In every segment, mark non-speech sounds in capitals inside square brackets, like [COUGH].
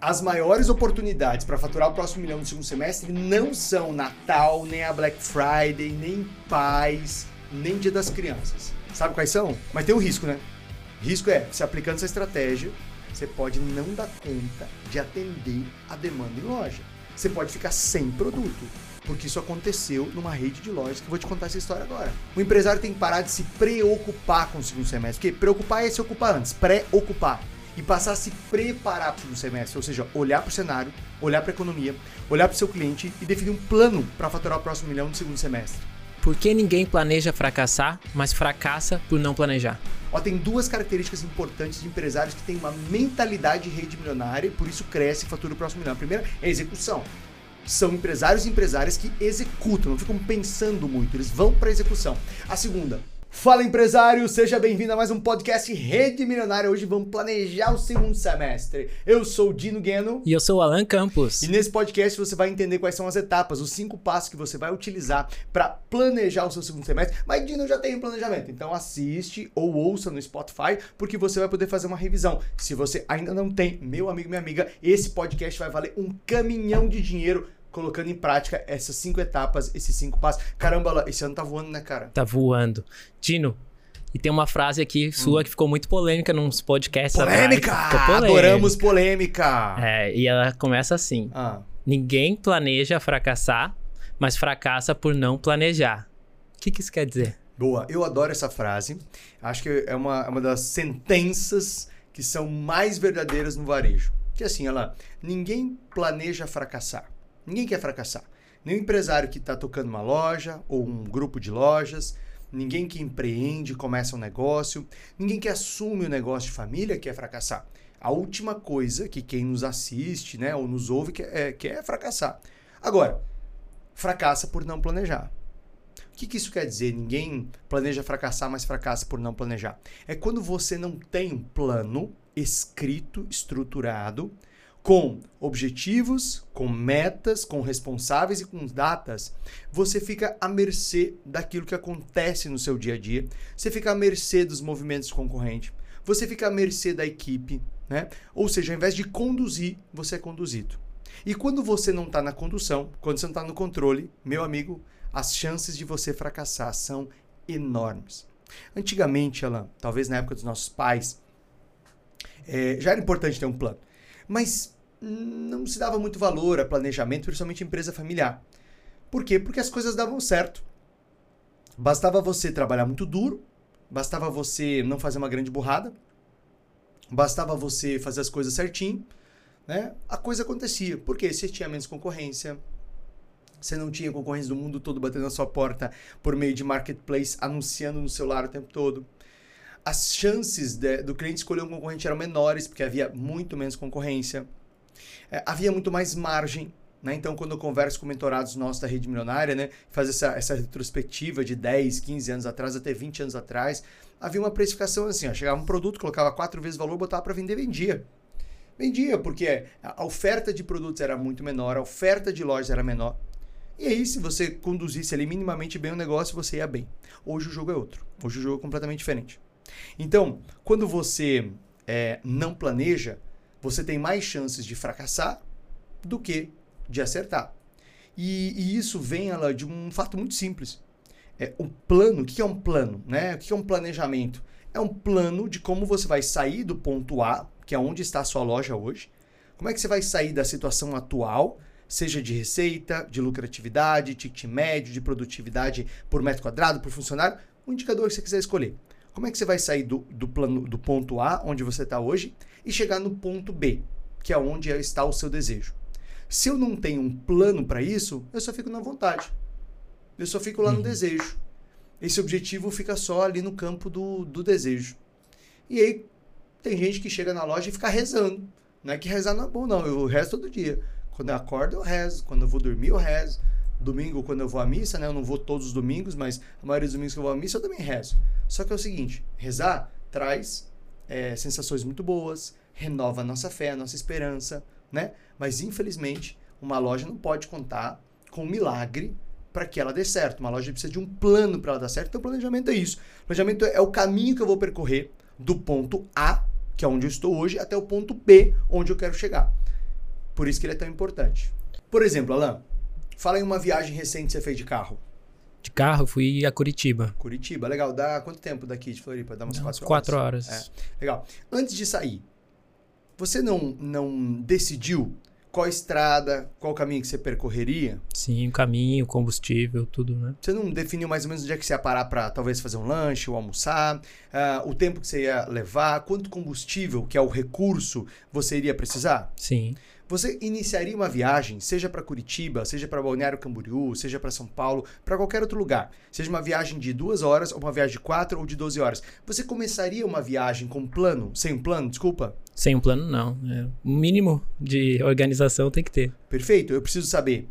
as maiores oportunidades para faturar o próximo milhão no segundo semestre não são Natal, nem a Black Friday, nem paz, nem Dia das Crianças. Sabe quais são? Mas tem um risco, né? Risco é, se aplicando essa estratégia, você pode não dar conta de atender a demanda em loja. Você pode ficar sem produto, porque isso aconteceu numa rede de lojas que vou te contar essa história agora. O empresário tem que parar de se preocupar com o segundo semestre, porque preocupar é se ocupar antes, pré-ocupar e passar a se preparar para o semestre, ou seja, olhar para o cenário, olhar para a economia, olhar para o seu cliente e definir um plano para faturar o próximo milhão no segundo semestre. Por que ninguém planeja fracassar, mas fracassa por não planejar? Ó, tem duas características importantes de empresários que têm uma mentalidade rede milionária e por isso cresce e fatura o próximo milhão. A primeira é a execução. São empresários e empresárias que executam, não ficam pensando muito, eles vão para a execução. A segunda, Fala empresário, seja bem-vindo a mais um podcast Rede Milionária. Hoje vamos planejar o segundo semestre. Eu sou o Dino Gueno. E eu sou o Alan Campos. E nesse podcast você vai entender quais são as etapas, os cinco passos que você vai utilizar para planejar o seu segundo semestre. Mas Dino já tem um planejamento, então assiste ou ouça no Spotify, porque você vai poder fazer uma revisão. Se você ainda não tem, meu amigo, minha amiga, esse podcast vai valer um caminhão de dinheiro colocando em prática essas cinco etapas, esses cinco passos. Caramba, esse ano tá voando, né, cara? Tá voando. Tino, e tem uma frase aqui sua hum. que ficou muito polêmica nos podcasts. Polêmica! polêmica! Adoramos polêmica! É, e ela começa assim: ah. Ninguém planeja fracassar, mas fracassa por não planejar. O que, que isso quer dizer? Boa, eu adoro essa frase. Acho que é uma, é uma das sentenças que são mais verdadeiras no varejo. Que assim, ela, ninguém planeja fracassar. Ninguém quer fracassar. Nem o empresário que está tocando uma loja ou um grupo de lojas, ninguém que empreende, começa um negócio, ninguém que assume o um negócio de família quer fracassar. A última coisa que quem nos assiste né, ou nos ouve quer, é, quer fracassar. Agora, fracassa por não planejar. O que, que isso quer dizer? Ninguém planeja fracassar, mas fracassa por não planejar. É quando você não tem um plano escrito, estruturado, com objetivos, com metas, com responsáveis e com datas, você fica à mercê daquilo que acontece no seu dia a dia, você fica à mercê dos movimentos concorrentes, você fica à mercê da equipe, né? Ou seja, ao invés de conduzir, você é conduzido. E quando você não está na condução, quando você não está no controle, meu amigo, as chances de você fracassar são enormes. Antigamente, Alan, talvez na época dos nossos pais, é, já era importante ter um plano. Mas não se dava muito valor a planejamento, principalmente empresa familiar. Por quê? Porque as coisas davam certo. Bastava você trabalhar muito duro, bastava você não fazer uma grande burrada, bastava você fazer as coisas certinho, né? A coisa acontecia. Porque você tinha menos concorrência, você não tinha concorrência do mundo todo batendo na sua porta por meio de marketplace, anunciando no celular o tempo todo. As chances de, do cliente escolher um concorrente eram menores, porque havia muito menos concorrência é, havia muito mais margem. Né? Então, quando eu converso com mentorados nossos da rede milionária, né, faz essa, essa retrospectiva de 10, 15 anos atrás, até 20 anos atrás, havia uma precificação assim: ó, chegava um produto, colocava quatro vezes o valor, botava para vender, vendia. Vendia, porque a oferta de produtos era muito menor, a oferta de lojas era menor. E aí, se você conduzisse ali minimamente bem o negócio, você ia bem. Hoje o jogo é outro. Hoje o jogo é completamente diferente. Então, quando você é, não planeja, você tem mais chances de fracassar do que de acertar. E, e isso vem ela, de um fato muito simples. É, o plano, o que é um plano? Né? O que é um planejamento? É um plano de como você vai sair do ponto A, que é onde está a sua loja hoje. Como é que você vai sair da situação atual, seja de receita, de lucratividade, ticket médio, de produtividade por metro quadrado, por funcionário, o indicador que você quiser escolher. Como é que você vai sair do, do, plano, do ponto A, onde você está hoje, e chegar no ponto B, que é onde está o seu desejo? Se eu não tenho um plano para isso, eu só fico na vontade. Eu só fico lá no uhum. desejo. Esse objetivo fica só ali no campo do, do desejo. E aí tem gente que chega na loja e fica rezando. Não é que rezar não é bom, não. Eu rezo todo dia. Quando eu acordo, eu rezo. Quando eu vou dormir, eu rezo. Domingo, quando eu vou à missa, né? Eu não vou todos os domingos, mas a maioria dos domingos que eu vou à missa, eu também rezo. Só que é o seguinte: rezar traz é, sensações muito boas, renova a nossa fé, a nossa esperança, né? Mas infelizmente, uma loja não pode contar com um milagre para que ela dê certo. Uma loja precisa de um plano para ela dar certo. Então, planejamento é isso. Planejamento é o caminho que eu vou percorrer do ponto A, que é onde eu estou hoje, até o ponto B, onde eu quero chegar. Por isso que ele é tão importante. Por exemplo, Alan, fala em uma viagem recente que você fez de carro. De carro, fui a Curitiba. Curitiba, legal. Dá quanto tempo daqui de Floripa? Dá umas quatro, quatro horas. Quatro horas. É, legal. Antes de sair, você não, não decidiu qual estrada, qual caminho que você percorreria? Sim, o caminho, combustível, tudo, né? Você não definiu mais ou menos onde é que você ia parar para talvez fazer um lanche ou almoçar, uh, o tempo que você ia levar, quanto combustível, que é o recurso, você iria precisar? Sim. Você iniciaria uma viagem, seja para Curitiba, seja para Balneário Camboriú, seja para São Paulo, para qualquer outro lugar, seja uma viagem de duas horas, ou uma viagem de quatro ou de 12 horas. Você começaria uma viagem com plano, sem um plano, desculpa? Sem um plano, não. É, o mínimo de organização tem que ter. Perfeito. Eu preciso saber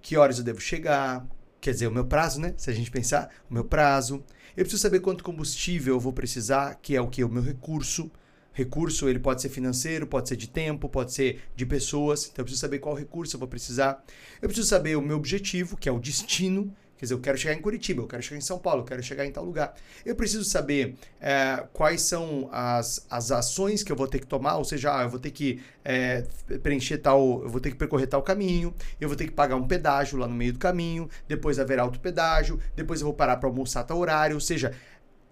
que horas eu devo chegar, quer dizer, o meu prazo, né? Se a gente pensar, o meu prazo. Eu preciso saber quanto combustível eu vou precisar, que é o que? O meu recurso. Recurso, ele pode ser financeiro, pode ser de tempo, pode ser de pessoas. Então eu preciso saber qual recurso eu vou precisar. Eu preciso saber o meu objetivo, que é o destino. Quer dizer, eu quero chegar em Curitiba, eu quero chegar em São Paulo, eu quero chegar em tal lugar. Eu preciso saber é, quais são as, as ações que eu vou ter que tomar, ou seja, ah, eu vou ter que é, preencher tal, eu vou ter que percorrer tal caminho, eu vou ter que pagar um pedágio lá no meio do caminho, depois haverá outro pedágio, depois eu vou parar para almoçar tal horário, ou seja,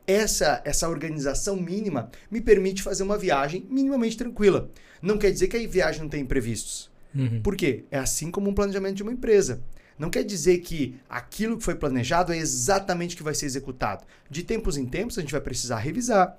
essa, essa organização mínima me permite fazer uma viagem minimamente tranquila. Não quer dizer que a viagem não tem imprevistos. Uhum. Por quê? É assim como um planejamento de uma empresa. Não quer dizer que aquilo que foi planejado é exatamente o que vai ser executado. De tempos em tempos a gente vai precisar revisar.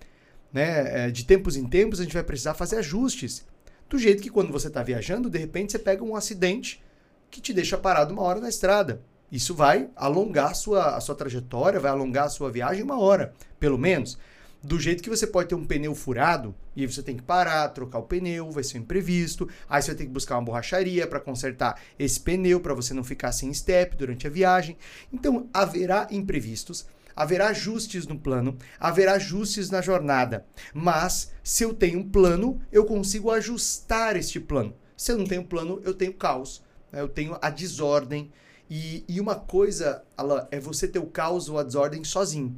Né? É, de tempos em tempos a gente vai precisar fazer ajustes. Do jeito que quando você está viajando, de repente você pega um acidente que te deixa parado uma hora na estrada. Isso vai alongar a sua, a sua trajetória, vai alongar a sua viagem uma hora, pelo menos. Do jeito que você pode ter um pneu furado, e aí você tem que parar, trocar o pneu, vai ser um imprevisto. Aí você vai ter que buscar uma borracharia para consertar esse pneu, para você não ficar sem step durante a viagem. Então, haverá imprevistos, haverá ajustes no plano, haverá ajustes na jornada. Mas, se eu tenho um plano, eu consigo ajustar este plano. Se eu não tenho plano, eu tenho caos, né? eu tenho a desordem e, e uma coisa, Alan, é você ter o caos ou a desordem sozinho.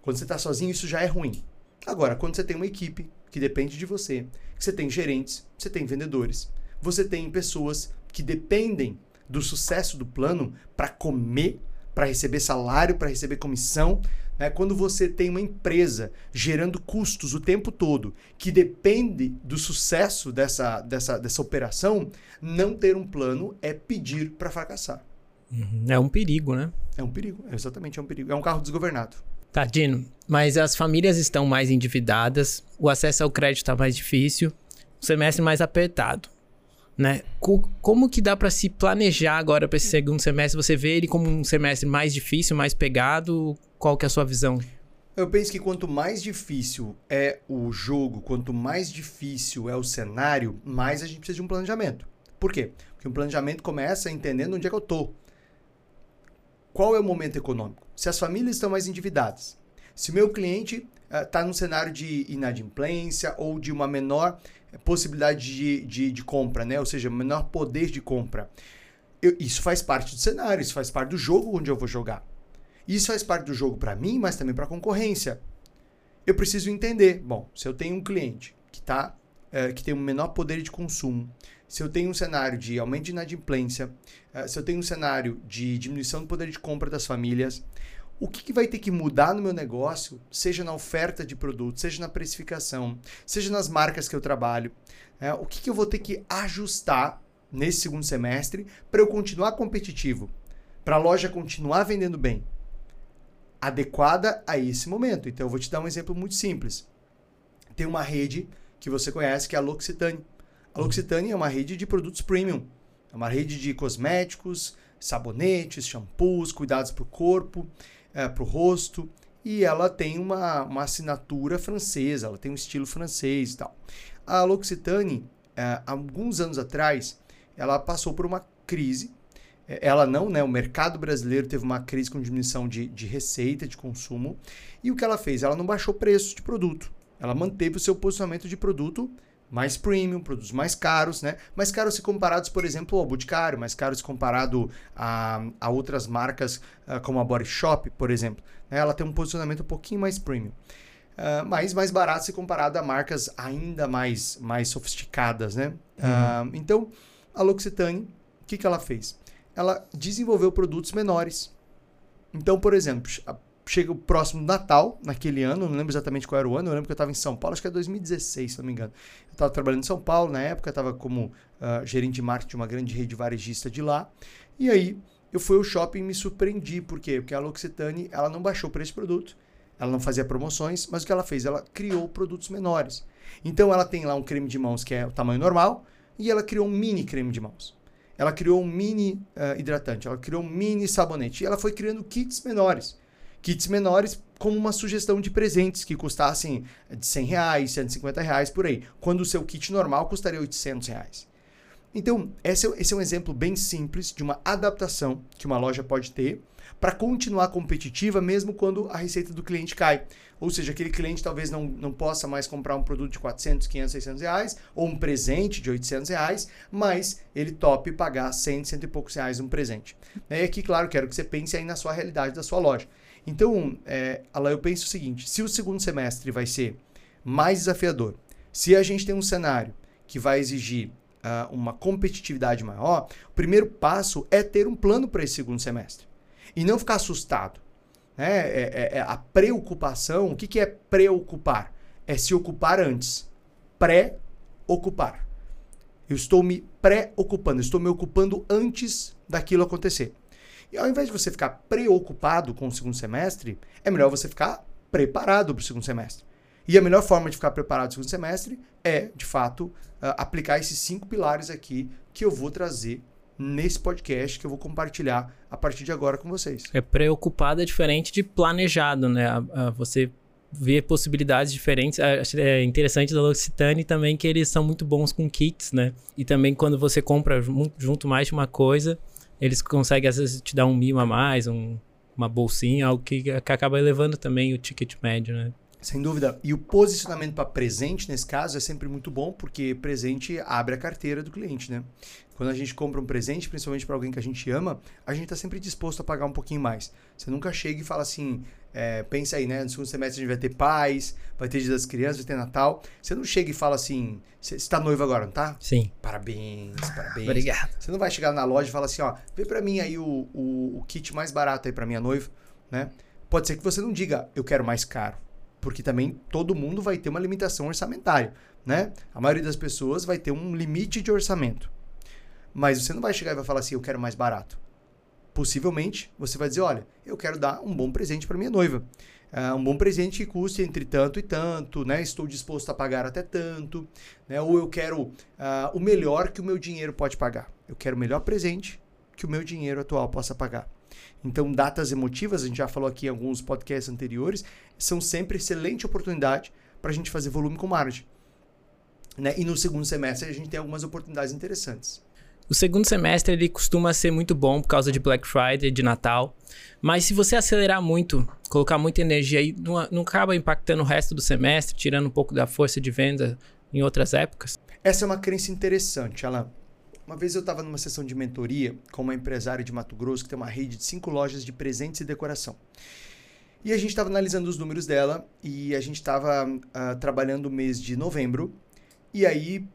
Quando você está sozinho, isso já é ruim. Agora, quando você tem uma equipe que depende de você, que você tem gerentes, você tem vendedores, você tem pessoas que dependem do sucesso do plano para comer, para receber salário, para receber comissão. Né? Quando você tem uma empresa gerando custos o tempo todo, que depende do sucesso dessa, dessa, dessa operação, não ter um plano é pedir para fracassar. Uhum. É um perigo, né? É um perigo, exatamente, é um perigo. É um carro desgovernado. Tá, Dino, mas as famílias estão mais endividadas, o acesso ao crédito está mais difícil, o semestre mais apertado, né? Como que dá para se planejar agora para esse segundo semestre? Você vê ele como um semestre mais difícil, mais pegado? Qual que é a sua visão? Eu penso que quanto mais difícil é o jogo, quanto mais difícil é o cenário, mais a gente precisa de um planejamento. Por quê? Porque um planejamento começa entendendo onde é que eu tô qual é o momento econômico? Se as famílias estão mais endividadas, se meu cliente está uh, num cenário de inadimplência ou de uma menor eh, possibilidade de, de, de, compra, né? ou seja, menor poder de compra, eu, isso faz parte do cenário, isso faz parte do jogo onde eu vou jogar. Isso faz parte do jogo para mim, mas também para a concorrência. Eu preciso entender, bom, se eu tenho um cliente que, tá, uh, que tem um menor poder de consumo, se eu tenho um cenário de aumento de inadimplência, uh, se eu tenho um cenário de diminuição do poder de compra das famílias, o que, que, vai ter que mudar no meu negócio, seja na oferta de produto, seja na precificação, seja nas marcas que eu trabalho, é, o que, que eu vou ter que ajustar nesse segundo semestre para eu continuar competitivo, para a loja continuar vendendo bem, adequada a esse momento. Então eu vou te dar um exemplo muito simples. Tem uma rede que você conhece que é a L'Occitane. A L'Occitane é uma rede de produtos premium. É uma rede de cosméticos, sabonetes, shampoos, cuidados para o corpo, é, para o rosto. E ela tem uma, uma assinatura francesa, ela tem um estilo francês e tal. A L'Occitane, é, alguns anos atrás, ela passou por uma crise. É, ela não, né? O mercado brasileiro teve uma crise com diminuição de, de receita, de consumo. E o que ela fez? Ela não baixou preço de produto. Ela manteve o seu posicionamento de produto mais premium, produtos mais caros, né? Mais caros se comparados, por exemplo, ao Boticário, mais caros se comparado a, a outras marcas uh, como a Body Shop, por exemplo. Né? Ela tem um posicionamento um pouquinho mais premium. uh, mas mais barato se comparado a marcas ainda mais, mais sofisticadas, né? Uhum. Uh, então, a L'Occitane, o que, que ela fez? Ela desenvolveu produtos menores. Então, por exemplo, chega o próximo Natal, naquele ano, não lembro exatamente qual era o ano, eu lembro que eu estava em São Paulo, acho que é 2016, se não me engano. Eu estava trabalhando em São Paulo na época, estava como uh, gerente de marketing de uma grande rede varejista de lá. E aí eu fui ao shopping e me surpreendi. Por quê? Porque a L'Occitane ela não baixou o preço do produto, ela não fazia promoções, mas o que ela fez? Ela criou produtos menores. Então ela tem lá um creme de mãos que é o tamanho normal e ela criou um mini creme de mãos. Ela criou um mini uh, hidratante, ela criou um mini sabonete e ela foi criando kits menores kits menores como uma sugestão de presentes que custassem de 100 reais, 150 reais por aí, quando o seu kit normal custaria 800 reais. Então, esse é, esse é um exemplo bem simples de uma adaptação que uma loja pode ter para continuar competitiva mesmo quando a receita do cliente cai. Ou seja, aquele cliente talvez não, não possa mais comprar um produto de 400, 500, 600 reais ou um presente de 800 reais, mas ele tope pagar 100, 100 e poucos reais um presente. E aqui, claro, quero que você pense aí na sua realidade da sua loja. Então, é, eu penso o seguinte: se o segundo semestre vai ser mais desafiador, se a gente tem um cenário que vai exigir uh, uma competitividade maior, o primeiro passo é ter um plano para esse segundo semestre e não ficar assustado. Né? É, é, é a preocupação, o que, que é preocupar? É se ocupar antes. Pré-ocupar. Eu estou me preocupando, estou me ocupando antes daquilo acontecer. E ao invés de você ficar preocupado com o segundo semestre, é melhor você ficar preparado para o segundo semestre. E a melhor forma de ficar preparado para o segundo semestre é, de fato, uh, aplicar esses cinco pilares aqui que eu vou trazer nesse podcast que eu vou compartilhar a partir de agora com vocês. É preocupado é diferente de planejado, né? Você vê possibilidades diferentes. É interessante da L'Occitane também que eles são muito bons com kits, né? E também quando você compra junto mais de uma coisa, eles conseguem às vezes te dar um mimo a mais, um, uma bolsinha, algo que, que acaba elevando também o ticket médio, né? Sem dúvida. E o posicionamento para presente, nesse caso, é sempre muito bom, porque presente abre a carteira do cliente, né? Quando a gente compra um presente, principalmente para alguém que a gente ama, a gente está sempre disposto a pagar um pouquinho mais. Você nunca chega e fala assim, é, pensa aí, né? No segundo semestre a gente vai ter paz, vai ter Dia das Crianças, vai ter Natal. Você não chega e fala assim, você está noivo agora, não tá? Sim. Parabéns, parabéns. Obrigado. Você não vai chegar na loja e falar assim, ó, vê para mim aí o, o, o, kit mais barato aí para minha noiva, né? Pode ser que você não diga, eu quero mais caro. Porque também todo mundo vai ter uma limitação orçamentária, né? A maioria das pessoas vai ter um limite de orçamento. Mas você não vai chegar e vai falar assim, eu quero mais barato possivelmente você vai dizer: olha, eu quero dar um bom presente para minha noiva. Uh, um bom presente que custe entre tanto e tanto, né? Estou disposto a pagar até tanto, né? Ou eu quero uh, o melhor que o meu dinheiro pode pagar. Eu quero o melhor presente que o meu dinheiro atual possa pagar. Então, datas emotivas, a gente já falou aqui em alguns podcasts anteriores, são sempre excelente oportunidade para a gente fazer volume com margem. Né? E no segundo semestre a gente tem algumas oportunidades interessantes. O segundo semestre ele costuma ser muito bom por causa de Black Friday, de Natal. Mas se você acelerar muito, colocar muita energia aí, não, não acaba impactando o resto do semestre, tirando um pouco da força de venda em outras épocas? Essa é uma crença interessante, Alan. Uma vez eu estava numa sessão de mentoria com uma empresária de Mato Grosso que tem uma rede de cinco lojas de presentes e decoração. E a gente estava analisando os números dela e a gente estava uh, ah, trabalhando o mês de novembro. E aí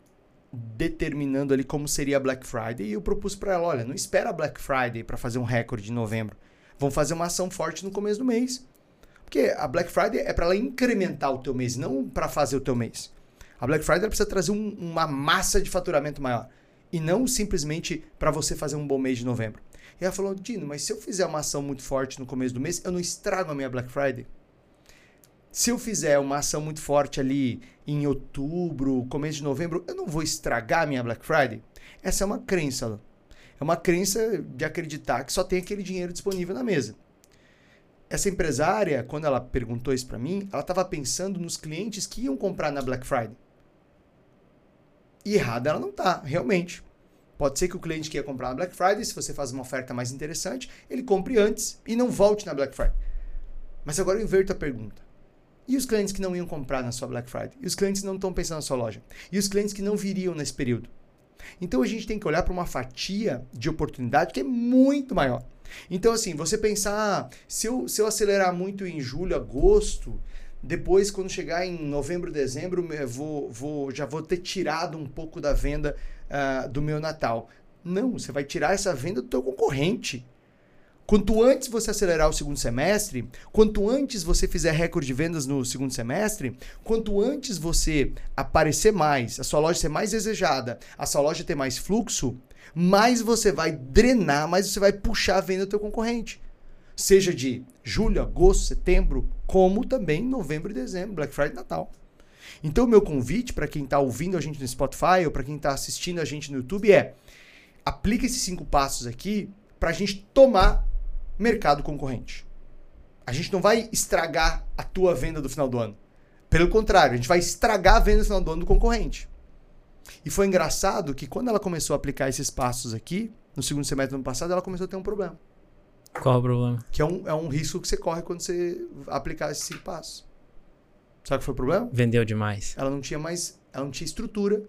determinando ali como seria a Black Friday e eu propus para ela, olha, não espera a Black Friday para fazer um recorde de novembro. Vamos fazer uma ação forte no começo do mês. Porque a Black Friday é para ela incrementar o teu mês, não para fazer o teu mês. A Black Friday precisa trazer um, uma massa de faturamento maior e não simplesmente para você fazer um bom mês de novembro. E ela falou, Dino, mas se eu fizer uma ação muito forte no começo do mês, eu não estrago a minha Black Friday. Se eu fizer uma ação muito forte ali em outubro, começo de novembro, eu não vou estragar minha Black Friday? Essa é uma crença. É uma crença de acreditar que só tem aquele dinheiro disponível na mesa. Essa empresária, quando ela perguntou isso para mim, ela estava pensando nos clientes que iam comprar na Black Friday. E errada ela não tá, realmente. Pode ser que o cliente que ia comprar na Black Friday, se você faz uma oferta mais interessante, ele compre antes e não volte na Black Friday. Mas agora eu inverto a pergunta. E os clientes que não iam comprar na sua Black Friday? E os clientes que não estão pensando na sua loja? E os clientes que não viriam nesse período? Então a gente tem que olhar para uma fatia de oportunidade que é muito maior. Então, assim, você pensar, ah, se, eu, se eu acelerar muito em julho, agosto, Depois, quando chegar em novembro, dezembro, vou, vou, já vou ter tirado um pouco da venda uh, do meu Natal. Não, você vai tirar essa venda do teu concorrente. Quanto antes você acelerar o segundo semestre, quanto antes você fizer recorde de vendas no segundo semestre, quanto antes você aparecer mais, a sua loja ser mais desejada, a sua loja ter mais fluxo, mais você vai drenar, mais você vai puxar a venda do teu concorrente. Seja de julho, agosto, setembro, como também novembro e dezembro, Black Friday e Natal. Então, o meu convite para quem está ouvindo a gente no Spotify ou para quem está assistindo a gente no YouTube é aplica esses cinco passos aqui para a gente tomar mercado concorrente. A gente não vai estragar a tua venda do final do ano. Pelo contrário, a gente vai estragar a venda do final do ano do concorrente. E foi engraçado que quando ela começou a aplicar esses passos aqui, no segundo semestre do ano passado, ela começou a ter um problema. Qual o problema? Que é um, é um risco que você corre quando você aplicar esses cinco passos. Sabe o que foi o problema? Vendeu demais. Ela não tinha mais, ela não tinha estrutura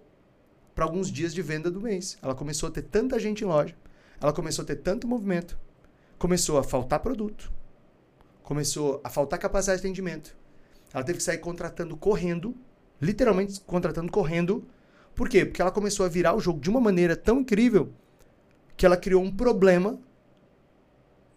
para alguns dias de venda do mês. Ela começou a ter tanta gente em loja, ela começou a ter tanto movimento, começou a faltar produto, começou a faltar capacidade de atendimento. Ela teve que sair contratando correndo, literalmente contratando correndo. Por quê? Porque ela começou a virar o jogo de uma maneira tão incrível que ela criou um problema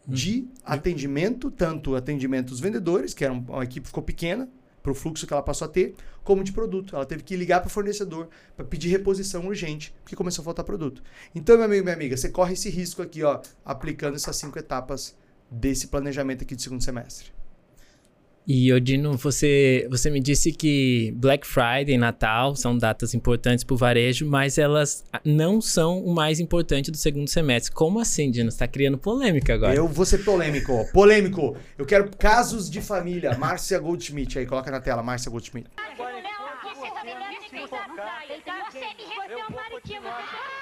de hum. atendimento, tanto atendimento dos vendedores, que era uma equipe ficou pequena para o fluxo que ela passou a ter, como de produto. Ela teve que ligar para o fornecedor para pedir reposição urgente, porque começou a faltar produto. Então, meu amigo, minha amiga, você corre esse risco aqui, ó, aplicando essas cinco etapas desse planejamento aqui do segundo semestre. E Odino, você, você me disse que Black Friday e Natal são datas importantes para o varejo, mas elas não são o mais importante do segundo semestre. Como assim, Dino? Você está criando polêmica agora. Eu vou ser polêmico. Polêmico. Eu quero casos de família. Márcia Goldschmidt aí, coloca na tela, Márcia Goldschmidt.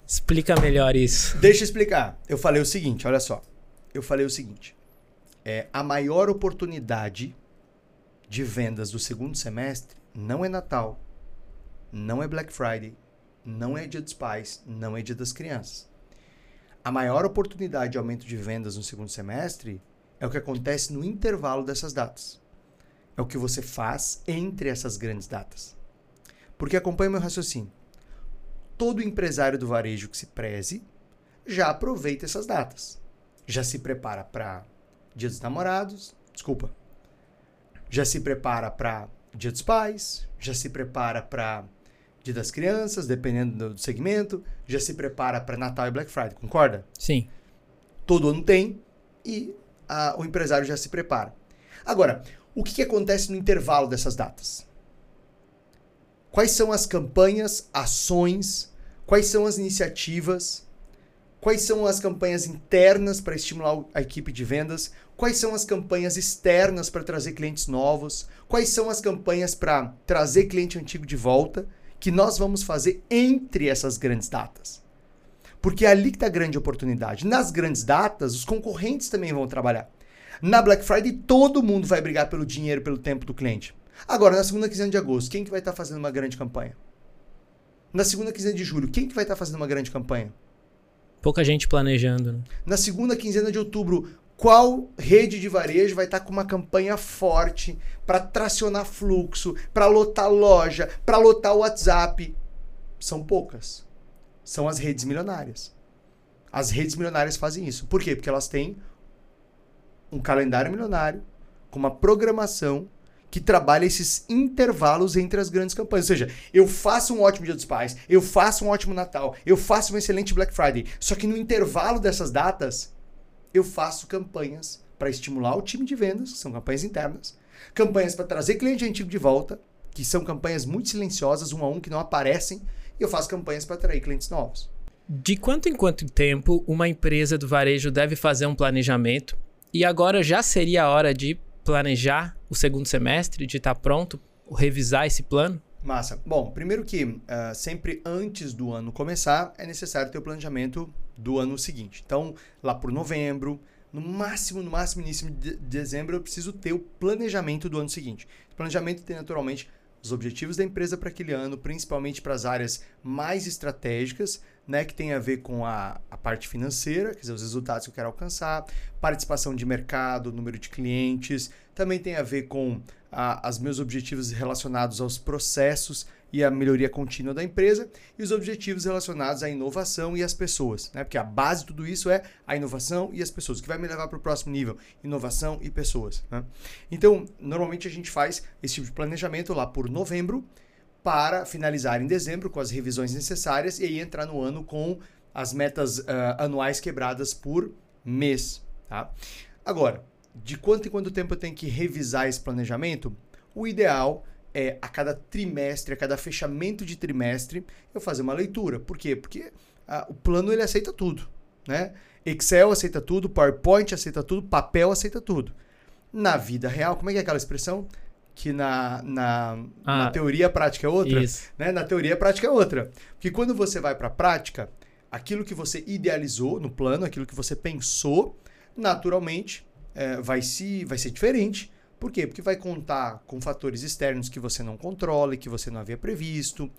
Explica melhor isso. Deixa eu explicar. Eu falei o seguinte, olha só. Eu falei o seguinte. É, a maior oportunidade de vendas do segundo semestre não é Natal, não é Black Friday, não é Dia dos Pais, não é Dia das Crianças. A maior oportunidade de aumento de vendas no segundo semestre é o que acontece no intervalo dessas datas. É o que você faz entre essas grandes datas. Porque acompanha meu raciocínio. Todo empresário do varejo que se preze já aproveita essas datas. Já se prepara para Dia dos Namorados, desculpa, já se prepara para Dia dos Pais, já se prepara para Dia das Crianças, dependendo do segmento, já se prepara para Natal e Black Friday, concorda? Sim. Todo ano tem e a, o empresário já se prepara. Agora, o que, que acontece no intervalo dessas datas? Quais são as campanhas, ações, quais são as iniciativas, quais são as campanhas internas para estimular a equipe de vendas, Quais são as campanhas externas para trazer clientes novos? Quais são as campanhas para trazer cliente antigo de volta? Que nós vamos fazer entre essas grandes datas. Porque é ali que está a grande oportunidade. Nas grandes datas, os concorrentes também vão trabalhar. Na Black Friday, todo mundo vai brigar pelo dinheiro, pelo tempo do cliente. Agora, na segunda quinzena de agosto, quem que vai estar tá fazendo uma grande campanha? Na segunda quinzena de julho, quem que vai estar tá fazendo uma grande campanha? Pouca gente planejando. Né? Na segunda quinzena de outubro, qual rede de varejo vai estar com uma campanha forte para tracionar fluxo, para lotar loja, para lotar WhatsApp? São poucas. São as redes milionárias. As redes milionárias fazem isso. Por quê? Porque elas têm um calendário milionário com uma programação que trabalha esses intervalos entre as grandes campanhas. Ou seja, eu faço um ótimo Dia dos Pais, eu faço um ótimo Natal, eu faço um excelente Black Friday. Só que no intervalo dessas datas, eu faço campanhas para estimular o time de vendas, que são campanhas internas, campanhas para trazer cliente antigo de volta, que são campanhas muito silenciosas, um a um, que não aparecem, e eu faço campanhas para atrair clientes novos. De quanto em quanto tempo uma empresa do varejo deve fazer um planejamento? E agora já seria a hora de planejar o segundo semestre, de estar tá pronto, revisar esse plano? Massa. Bom, primeiro que uh, sempre antes do ano começar, é necessário ter o planejamento do ano seguinte. Então, lá por novembro, no máximo, no máximo início de dezembro, eu preciso ter o planejamento do ano seguinte. O planejamento tem naturalmente os objetivos da empresa para aquele ano, principalmente para as áreas mais estratégicas, né, que tem a ver com a, a parte financeira, quer dizer, os resultados que eu quero alcançar, participação de mercado, número de clientes, também tem a ver com os meus objetivos relacionados aos processos e a melhoria contínua da empresa e os objetivos relacionados à inovação e às pessoas, né? Porque a base de tudo isso é a inovação e as pessoas, que vai me levar para o próximo nível, inovação e pessoas. Né? Então, normalmente a gente faz esse tipo de planejamento lá por novembro para finalizar em dezembro com as revisões necessárias e aí entrar no ano com as metas uh, anuais quebradas por mês. Tá? Agora, de quanto em quanto tempo eu tenho que revisar esse planejamento? O ideal é a cada trimestre, a cada fechamento de trimestre, eu fazer uma leitura. Por quê? Porque uh, o plano ele aceita tudo. Né? Excel aceita tudo, PowerPoint aceita tudo, papel aceita tudo. Na vida real, como é que é aquela expressão? Que na, na, ah, na teoria a prática é outra. Isso. Né? Na teoria a prática é outra. Porque quando você vai para a prática, aquilo que você idealizou no plano, aquilo que você pensou, naturalmente é, vai, se, vai ser diferente por quê? Porque vai contar com fatores externos que você não controla e que você não havia previsto.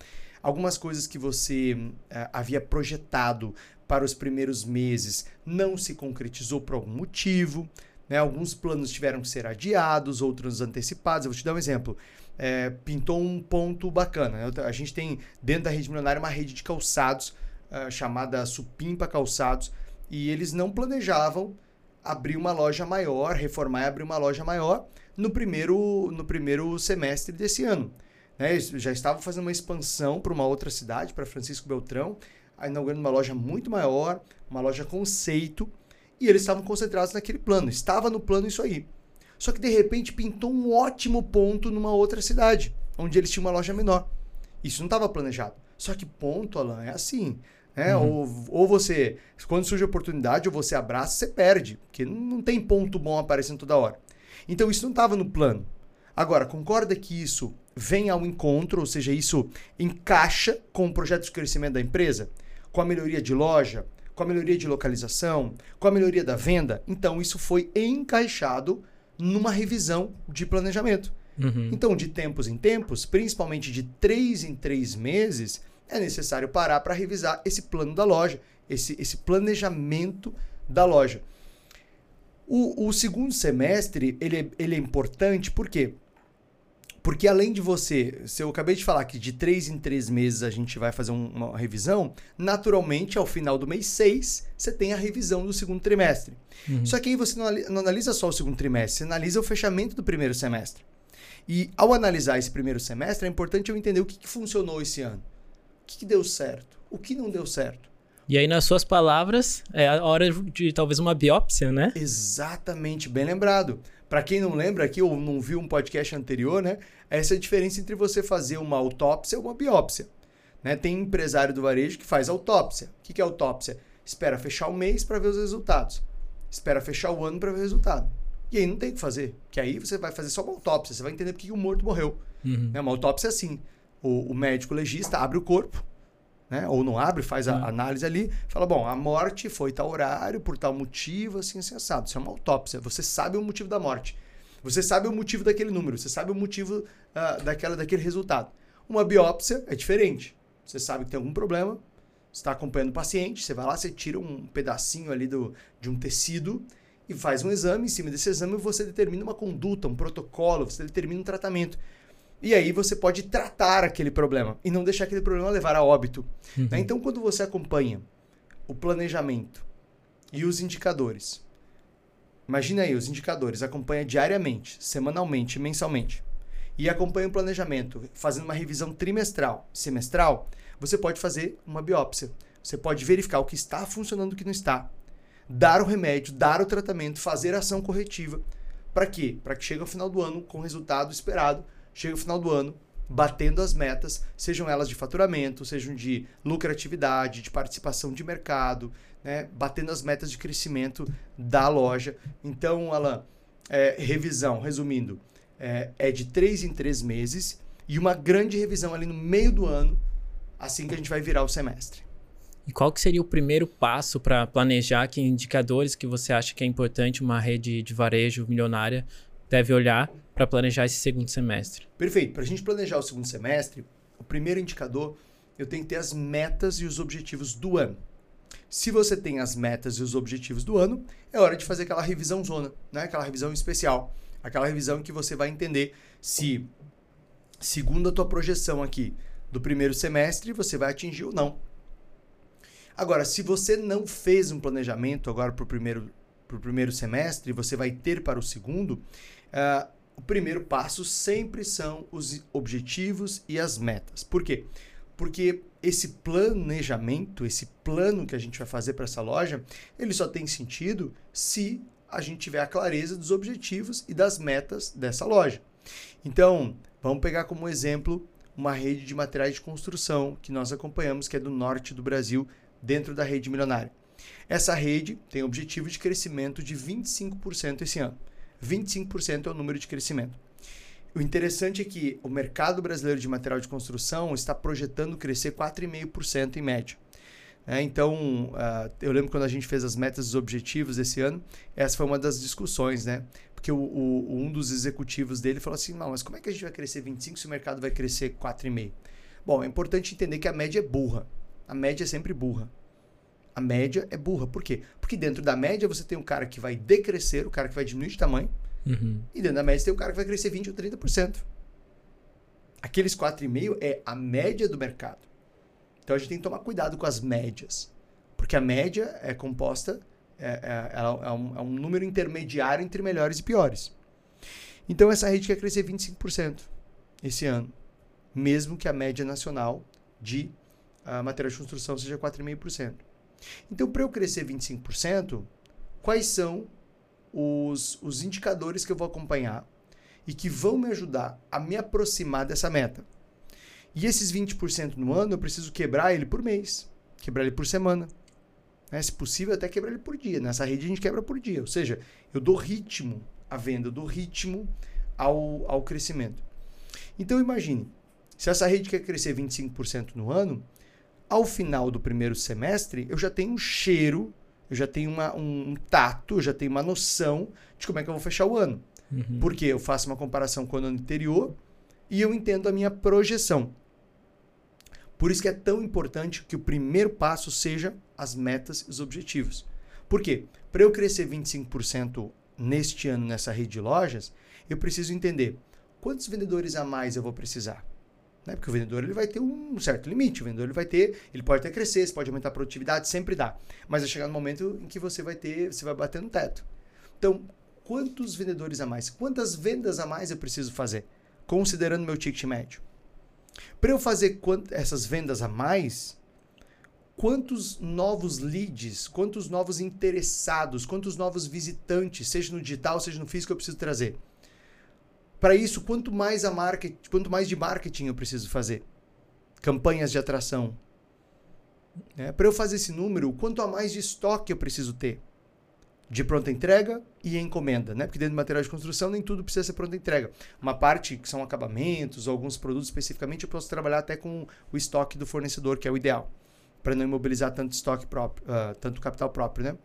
Algumas coisas que você uh, havia projetado para os primeiros meses não se concretizou por algum motivo. Né? Alguns planos tiveram que ser adiados, outros antecipados. Eu vou te dar um exemplo. É, pintou um ponto bacana. A gente tem dentro da rede milionária uma rede de calçados uh, chamada Supimpa Calçados e eles não planejavam abrir uma loja maior, reformar e abrir uma loja maior no primeiro, no primeiro semestre desse ano. Né? Já estavam fazendo uma expansão para uma outra cidade, para Francisco Beltrão, inaugurando uma loja muito maior, uma loja conceito, e eles estavam concentrados naquele plano. Estava no plano isso aí. Só que de repente pintou um ótimo ponto numa outra cidade, onde eles tinham uma loja menor. Isso não estava planejado. Só que ponto, Alan, é assim. Né? Uhum. Ou, ou você, quando surge a oportunidade, ou você abraça, você perde. Porque não tem ponto bom aparecendo toda hora. Então isso não estava no plano. Agora, concorda que isso vem ao encontro, ou seja, isso encaixa com o projeto de crescimento da empresa? Com a melhoria de loja, com a melhoria de localização, com a melhoria da venda? Então isso foi encaixado numa revisão de planejamento. Uhum. Então, de tempos em tempos, principalmente de três em três meses, é necessário parar para revisar esse plano da loja, esse, esse planejamento da loja. O, o segundo semestre, ele é, ele é importante por quê? Porque além de você, se eu acabei de falar que de três em três meses a gente vai fazer um, uma revisão, naturalmente, ao final do mês 6, você tem a revisão do segundo trimestre. Uhum. Só que aí você não analisa só o segundo trimestre, você analisa o fechamento do primeiro semestre. E ao analisar esse primeiro semestre, é importante eu entender o que, que funcionou esse ano. O que, que deu certo, o que não deu certo. E aí, nas suas palavras, é a hora de talvez uma biópsia, né? Exatamente, bem lembrado. Para quem não lembra aqui ou não viu um podcast anterior, né? Essa é a diferença entre você fazer uma autópsia ou uma biópsia. Né? Tem empresário do varejo que faz autópsia. O que é autópsia? Espera fechar o mês para ver os resultados. Espera fechar o ano para ver o resultado. E aí não tem o que fazer. Que aí você vai fazer só uma autópsia. Você vai entender por que o morto morreu. Uhum. Né? Uma autópsia é assim. O, o médico legista abre o corpo, né? Ou não abre, faz a hum. análise ali, fala, bom, a morte foi tal horário, por tal motivo, assim, assim, assado. Isso é uma autópsia. Você sabe o motivo da morte. Você sabe o motivo daquele número, você sabe o motivo uh, daquela, daquele resultado. Uma biópsia é diferente. Você sabe que tem algum problema, você está acompanhando o paciente, você vai lá, você tira um pedacinho ali do, de um tecido e faz um exame. Em cima desse exame, você determina uma conduta, um protocolo, você determina um tratamento. E aí você pode tratar aquele problema e não deixar aquele problema levar a óbito. Uhum. Né? Então, quando você acompanha o planejamento e os indicadores, imagina aí, os indicadores acompanha diariamente, semanalmente, mensalmente, e acompanha o planejamento fazendo uma revisão trimestral, semestral, você pode fazer uma biópsia. Você pode verificar o que está funcionando e o que não está. Dar o remédio, dar o tratamento, fazer ação corretiva. Para quê? Para que chegue ao final do ano com o resultado esperado chega o final do ano batendo as metas, sejam elas de faturamento, sejam de lucratividade, de participação de mercado, né? batendo as metas de crescimento da loja. Então, Alan, é, revisão, resumindo, é, é de três em três meses e uma grande revisão ali no meio do ano, assim que a gente vai virar o semestre. E qual que seria o primeiro passo para planejar que indicadores que você acha que é importante uma rede de varejo milionária deve olhar para planejar esse segundo semestre? Perfeito. Para a gente planejar o segundo semestre, o primeiro indicador, eu tenho que ter as metas e os objetivos do ano. Se você tem as metas e os objetivos do ano, é hora de fazer aquela revisão zona, né? aquela revisão especial. Aquela revisão que você vai entender se, segundo a tua projeção aqui do primeiro semestre, você vai atingir ou não. Agora, se você não fez um planejamento agora para o primeiro, primeiro semestre, você vai ter para o segundo, uh, o primeiro passo sempre são os objetivos e as metas. Por quê? Porque esse planejamento, esse plano que a gente vai fazer para essa loja, ele só tem sentido se a gente tiver a clareza dos objetivos e das metas dessa loja. Então, vamos pegar como exemplo uma rede de materiais de construção que nós acompanhamos, que é do norte do Brasil, dentro da rede milionária. Essa rede tem objetivo de crescimento de 25% esse ano. 25% é o número de crescimento. O interessante é que o mercado brasileiro de material de construção está projetando crescer 4,5% em média. É, então, uh, eu lembro quando a gente fez as metas e os objetivos desse ano, essa foi uma das discussões, né? Porque o, o, um dos executivos dele falou assim: não, mas como é que a gente vai crescer 25 se o mercado vai crescer 4,5? Bom, é importante entender que a média é burra. A média é sempre burra. A média é burra. Por quê? Porque dentro da média você tem um cara que vai decrescer, o cara que vai diminuir de tamanho, uhum. e dentro da média você tem um cara que vai crescer 20 ou 30%. Aqueles 4,5 é a média do mercado. Então a gente tem que tomar cuidado com as médias. Porque a média é composta, é, é, é, um, é um número intermediário entre melhores e piores. Então essa rede quer crescer 25% esse ano, mesmo que a média nacional de uh, material de construção seja 4,5%. Então, para eu crescer 25%, quais são os, os indicadores que eu vou acompanhar e que vão me ajudar a me aproximar dessa meta? E esses 20% no ano, eu preciso quebrar ele por mês, quebrar ele por semana. Né? Se possível, até quebrar ele por dia. Nessa rede a gente quebra por dia. Ou seja, eu dou ritmo à venda, eu dou ritmo ao, ao crescimento. Então imagine, se essa rede quer crescer 25% no ano, ao final do primeiro semestre, eu já tenho um cheiro, eu já tenho uma, um, tato, eu já tenho uma noção de como é que eu vou fechar o ano. Uhum. Porque eu faço uma comparação com o ano anterior e eu entendo a minha projeção. Por isso que é tão importante que o primeiro passo seja as metas e os objetivos. Por quê? Para eu crescer 25% neste ano nessa rede de lojas, eu preciso entender quantos vendedores a mais eu vou precisar. Né? Porque o vendedor ele vai ter um certo limite. O vendedor ele vai ter, ele pode até crescer, você pode aumentar a produtividade, sempre dá. Mas vai chegar no momento em que você vai ter, você vai bater no teto. Então, quantos vendedores a mais? Quantas vendas a mais eu preciso fazer? Considerando meu ticket médio. Para eu fazer essas vendas a mais, quantos novos leads, quantos novos interessados, quantos novos visitantes, seja no digital, seja no físico, eu preciso trazer? Para isso, quanto mais a market, quanto mais de marketing eu preciso fazer? Campanhas de atração. É, Para eu fazer esse número, quanto a mais de estoque eu preciso ter? de pronta entrega e encomenda, né? Porque dentro do material de construção nem tudo precisa ser pronta entrega. Uma parte que são acabamentos, alguns produtos especificamente, eu posso trabalhar até com o estoque do fornecedor, que é o ideal, para não imobilizar tanto estoque próprio, uh, tanto capital próprio, né?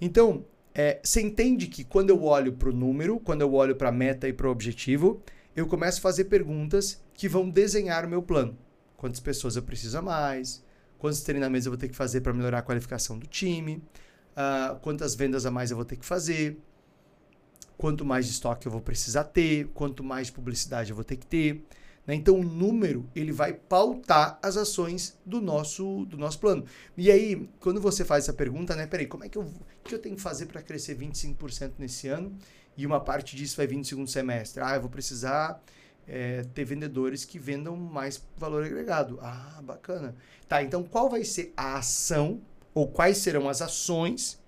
Então, é, você entende que quando eu olho para o número, quando eu olho para a meta e para o objetivo, eu começo a fazer perguntas que vão desenhar o meu plano. Quantas pessoas eu preciso a mais? Quantos treinamentos eu vou ter que fazer para melhorar a qualificação do time? uh, quantas vendas a mais eu vou ter que fazer, quanto mais estoque eu vou precisar ter, quanto mais publicidade eu vou ter que ter. Né? Então, o número ele vai pautar as ações do nosso, do nosso plano. E aí, quando você faz essa pergunta, né? Peraí, como é que eu, que eu tenho que fazer para crescer 25% nesse ano? E uma parte disso vai vir no segundo semestre. Ah, eu vou precisar é, ter vendedores que vendam mais valor agregado. Ah, bacana. Tá, então qual vai ser a ação ou quais serão as ações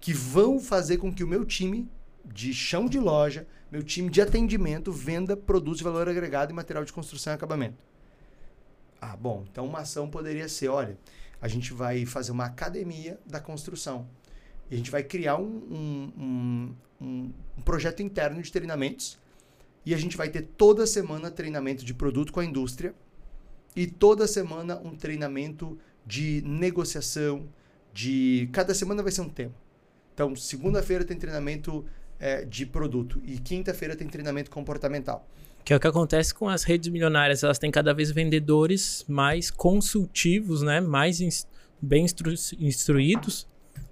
que vão fazer com que o meu time de chão de loja, meu time de atendimento venda produtos de valor agregado e material de construção e acabamento. Ah, bom, então uma ação poderia ser, olha, a gente vai fazer uma academia da construção. E a gente vai criar um, um, um, um projeto interno de treinamentos e a gente vai ter toda semana treinamento de produto com a indústria e toda semana um treinamento de negociação, de. Cada semana vai ser um tema. Então, segunda-feira tem treinamento é, de produto e quinta-feira tem treinamento comportamental. Que é o que acontece com as redes milionárias. Elas têm cada vez vendedores mais consultivos, né? mais bem instru instruídos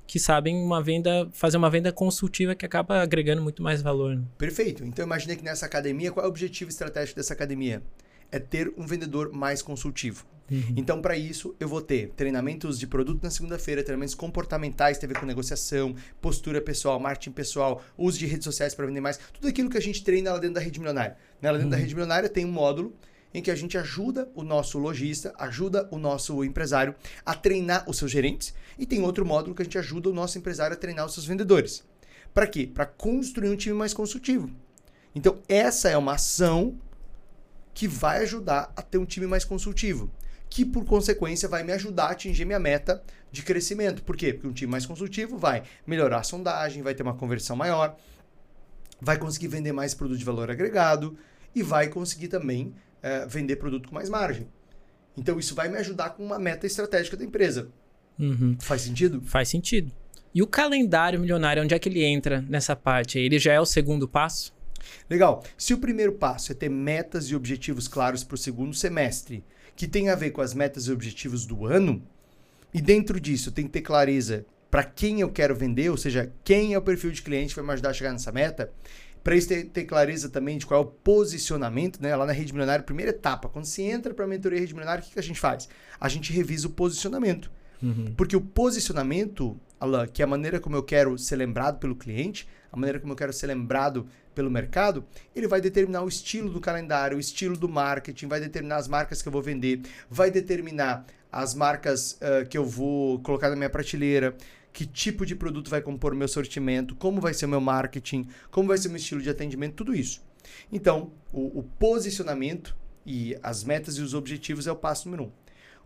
que sabem uma venda, fazer uma venda consultiva que acaba agregando muito mais valor. Né? Perfeito. Então imagine que nessa academia, qual é o objetivo estratégico dessa academia? É ter um vendedor mais consultivo. Uhum. Então, para isso, eu vou ter treinamentos de produto na segunda-feira, treinamentos comportamentais, ver com negociação, postura pessoal, marketing pessoal, uso de redes sociais para vender mais, tudo aquilo que a gente treina lá dentro da rede milionária. Né? Lá dentro uhum. da rede milionária tem um módulo em que a gente ajuda o nosso lojista, ajuda o nosso empresário a treinar os seus gerentes, e tem outro módulo que a gente ajuda o nosso empresário a treinar os seus vendedores. Para quê? Para construir um time mais consultivo. Então, essa é uma ação que vai ajudar a ter um time mais consultivo que por consequência vai me ajudar a atingir minha meta de crescimento. Por quê? Porque um time mais consultivo vai melhorar a sondagem, vai ter uma conversão maior, vai conseguir vender mais produto de valor agregado e vai conseguir também é, vender produto com mais margem. Então isso vai me ajudar com uma meta estratégica da empresa. Uhum. Faz sentido? Faz sentido. E o calendário milionário, onde é que ele entra nessa parte? Ele já é o segundo passo? Legal. Se o primeiro passo é ter metas e objetivos claros para o segundo semestre, que tem a ver com as metas e objetivos do ano, e dentro disso tem que ter clareza para quem eu quero vender, ou seja, quem é o perfil de cliente que vai me ajudar a chegar nessa meta. Para isso ter, ter, clareza também de qual é o posicionamento, né? Lá na Rede Milionária, primeira etapa, quando se entra para a mentoria Rede Milionária, o que, que a gente faz? A gente revisa o posicionamento. Uhum. Porque o posicionamento, Alan, que é a maneira como eu quero ser lembrado pelo cliente, a maneira como eu quero ser lembrado pelo mercado, ele vai determinar o estilo do calendário, o estilo do marketing, vai determinar as marcas que eu vou vender, vai determinar as marcas uh, que eu vou colocar na minha prateleira, que tipo de produto vai compor o meu sortimento, como vai ser o meu marketing, como vai ser o meu estilo de atendimento, tudo isso. Então, o, o posicionamento e as metas e os objetivos é o passo número um.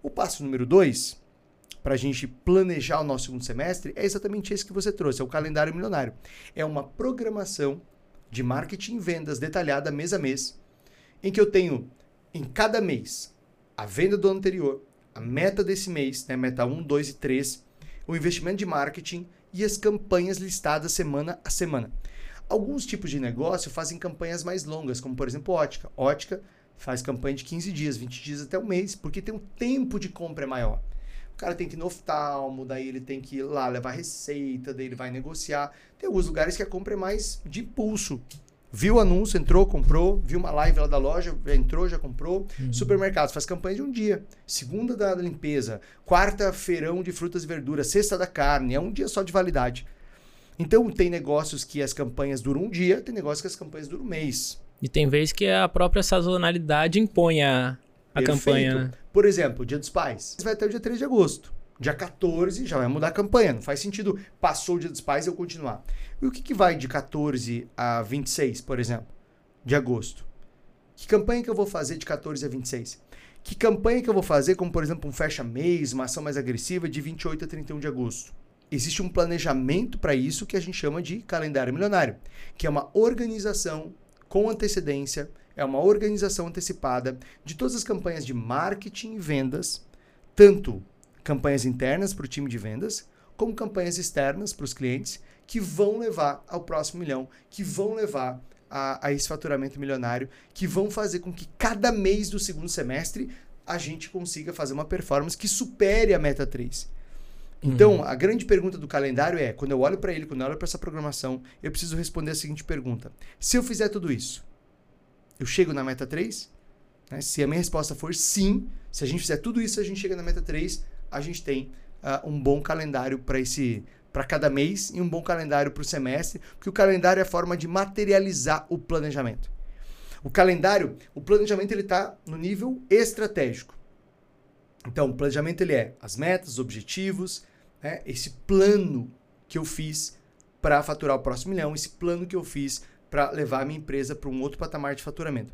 O passo número dois, para a gente planejar o nosso segundo semestre, é exatamente esse que você trouxe, é o calendário milionário. É uma programação de marketing e vendas detalhada mês a mês, em que eu tenho em cada mês a venda do ano anterior, a meta desse mês, né, meta 1, 2 e 3, o investimento de marketing e as campanhas listadas semana a semana. Alguns tipos de negócio fazem campanhas mais longas, como por exemplo ótica. Ótica faz campanha de 15 dias, 20 dias até um mês, porque tem um tempo de compra maior cara tem que ir no oftalmo, daí ele tem que ir lá levar receita, daí ele vai negociar. Tem alguns lugares que a compra é mais de impulso. Viu o anúncio, entrou, comprou, viu uma live lá da loja, entrou, já comprou. Uhum. Supermercados faz campanha de um dia. Segunda da limpeza, quarta feirão de frutas e verduras, sexta da carne, é um dia só de validade. Então tem negócios que as campanhas duram um dia, tem negócios que as campanhas duram um mês. E tem vezes que a própria sazonalidade impõe a, a campanha, né? Por exemplo, Dia dos Pais. Vai até o dia 3 de agosto. Dia 14 já vai mudar a campanha. Não faz sentido passou o Dia dos Pais eu continuar. E o que, que vai de 14 a 26, por exemplo, de agosto? Que campanha que eu vou fazer de 14 a 26? Que campanha que eu vou fazer, como por exemplo um fecha-mês, uma ação mais agressiva de 28 a 31 de agosto? Existe um planejamento para isso que a gente chama de calendário milionário, que é uma organização com antecedência é uma organização antecipada de todas as campanhas de marketing e vendas, tanto campanhas internas para o time de vendas, como campanhas externas para os clientes, que vão levar ao próximo milhão, que vão levar a, a esse faturamento milionário, que vão fazer com que cada mês do segundo semestre a gente consiga fazer uma performance que supere a meta 3. Então, uhum. a grande pergunta do calendário é: quando eu olho para ele, quando eu olho para essa programação, eu preciso responder a seguinte pergunta: se eu fizer tudo isso, eu chego na meta 3? Né? Se a minha resposta for sim, se a gente fizer tudo isso, a gente chega na meta 3, a gente tem uh, um bom calendário para esse para cada mês e um bom calendário para o semestre, porque o calendário é a forma de materializar o planejamento. O calendário, o planejamento ele está no nível estratégico. Então, o planejamento ele é as metas, os objetivos, né? esse plano que eu fiz para faturar o próximo milhão, esse plano que eu fiz para levar a minha empresa para um outro patamar de faturamento.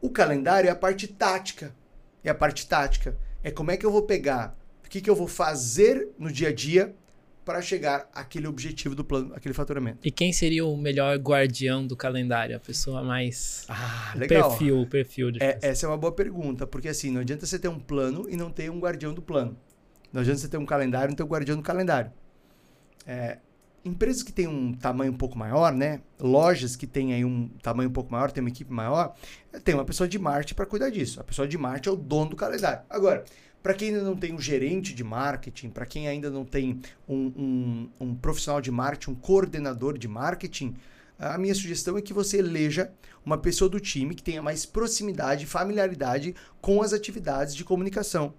O calendário é a parte tática. É a parte tática. É como é que eu vou pegar, o que, que eu vou fazer no dia a dia para chegar àquele objetivo do plano, aquele faturamento. E quem seria o melhor guardião do calendário? A pessoa mais. Ah, legal. Perfil, o perfil de. É, essa é uma boa pergunta, porque assim, não adianta você ter um plano e não ter um guardião do plano. Não adianta você ter um calendário e não ter um guardião do calendário. É, empresas que têm um tamanho um pouco maior, né? Lojas que têm aí um tamanho um pouco maior, tem uma equipe maior, tem uma pessoa de marketing para cuidar disso. A pessoa de marketing é o dono do calendário. Agora, Para quem ainda não tem um gerente de marketing, para quem ainda não tem um, um, um profissional de marketing, um coordenador de marketing, a minha sugestão é que você eleja uma pessoa do time que tenha mais proximidade familiaridade com as atividades de comunicação.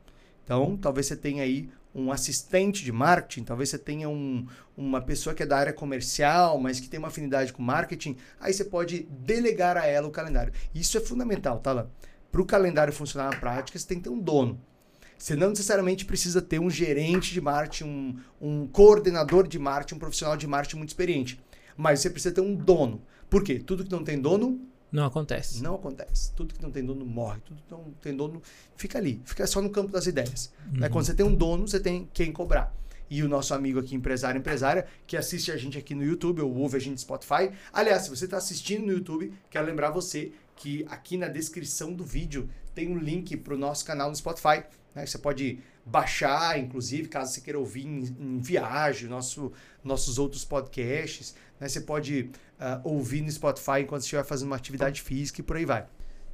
Então, talvez você tenha aí um assistente de marketing, talvez você tenha um, uma pessoa que é da área comercial, mas que tem uma afinidade com marketing, aí você pode delegar a ela o calendário. Isso é fundamental, tá, lá? Para o calendário funcionar na prática, você tem que ter um dono. Você não necessariamente precisa ter um gerente de marketing, um, um coordenador de marketing, um profissional de marketing muito experiente. Mas você precisa ter um dono. Por quê? Tudo que não tem dono. Não acontece. Não acontece. Tudo que não tem dono morre. Tudo que não tem dono fica ali. Fica só no campo das ideias. Uhum. Né? Quando você tem um dono, você tem quem cobrar. E o nosso amigo aqui, empresário empresária, que assiste a gente aqui no YouTube, ou ouve a gente no Spotify. Aliás, se você está assistindo no YouTube, quero lembrar você que aqui na descrição do vídeo tem um link para o nosso canal no Spotify. Né? Você pode baixar, inclusive, caso você queira ouvir em, em viagem, nosso, nossos outros podcasts. Né? Você pode uh, ouvir no Spotify enquanto estiver fazendo uma atividade física e por aí vai.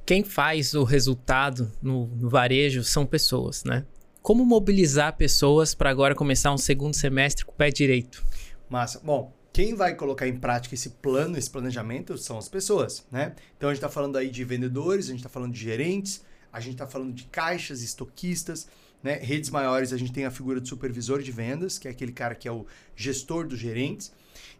Quem faz o resultado no, no varejo são pessoas, né? Como mobilizar pessoas para agora começar um segundo semestre com o pé direito? Massa. Bom, quem vai colocar em prática esse plano, esse planejamento, são as pessoas, né? Então a gente está falando aí de vendedores, a gente está falando de gerentes, a gente está falando de caixas, estoquistas, né? Redes maiores, a gente tem a figura de supervisor de vendas, que é aquele cara que é o gestor dos gerentes.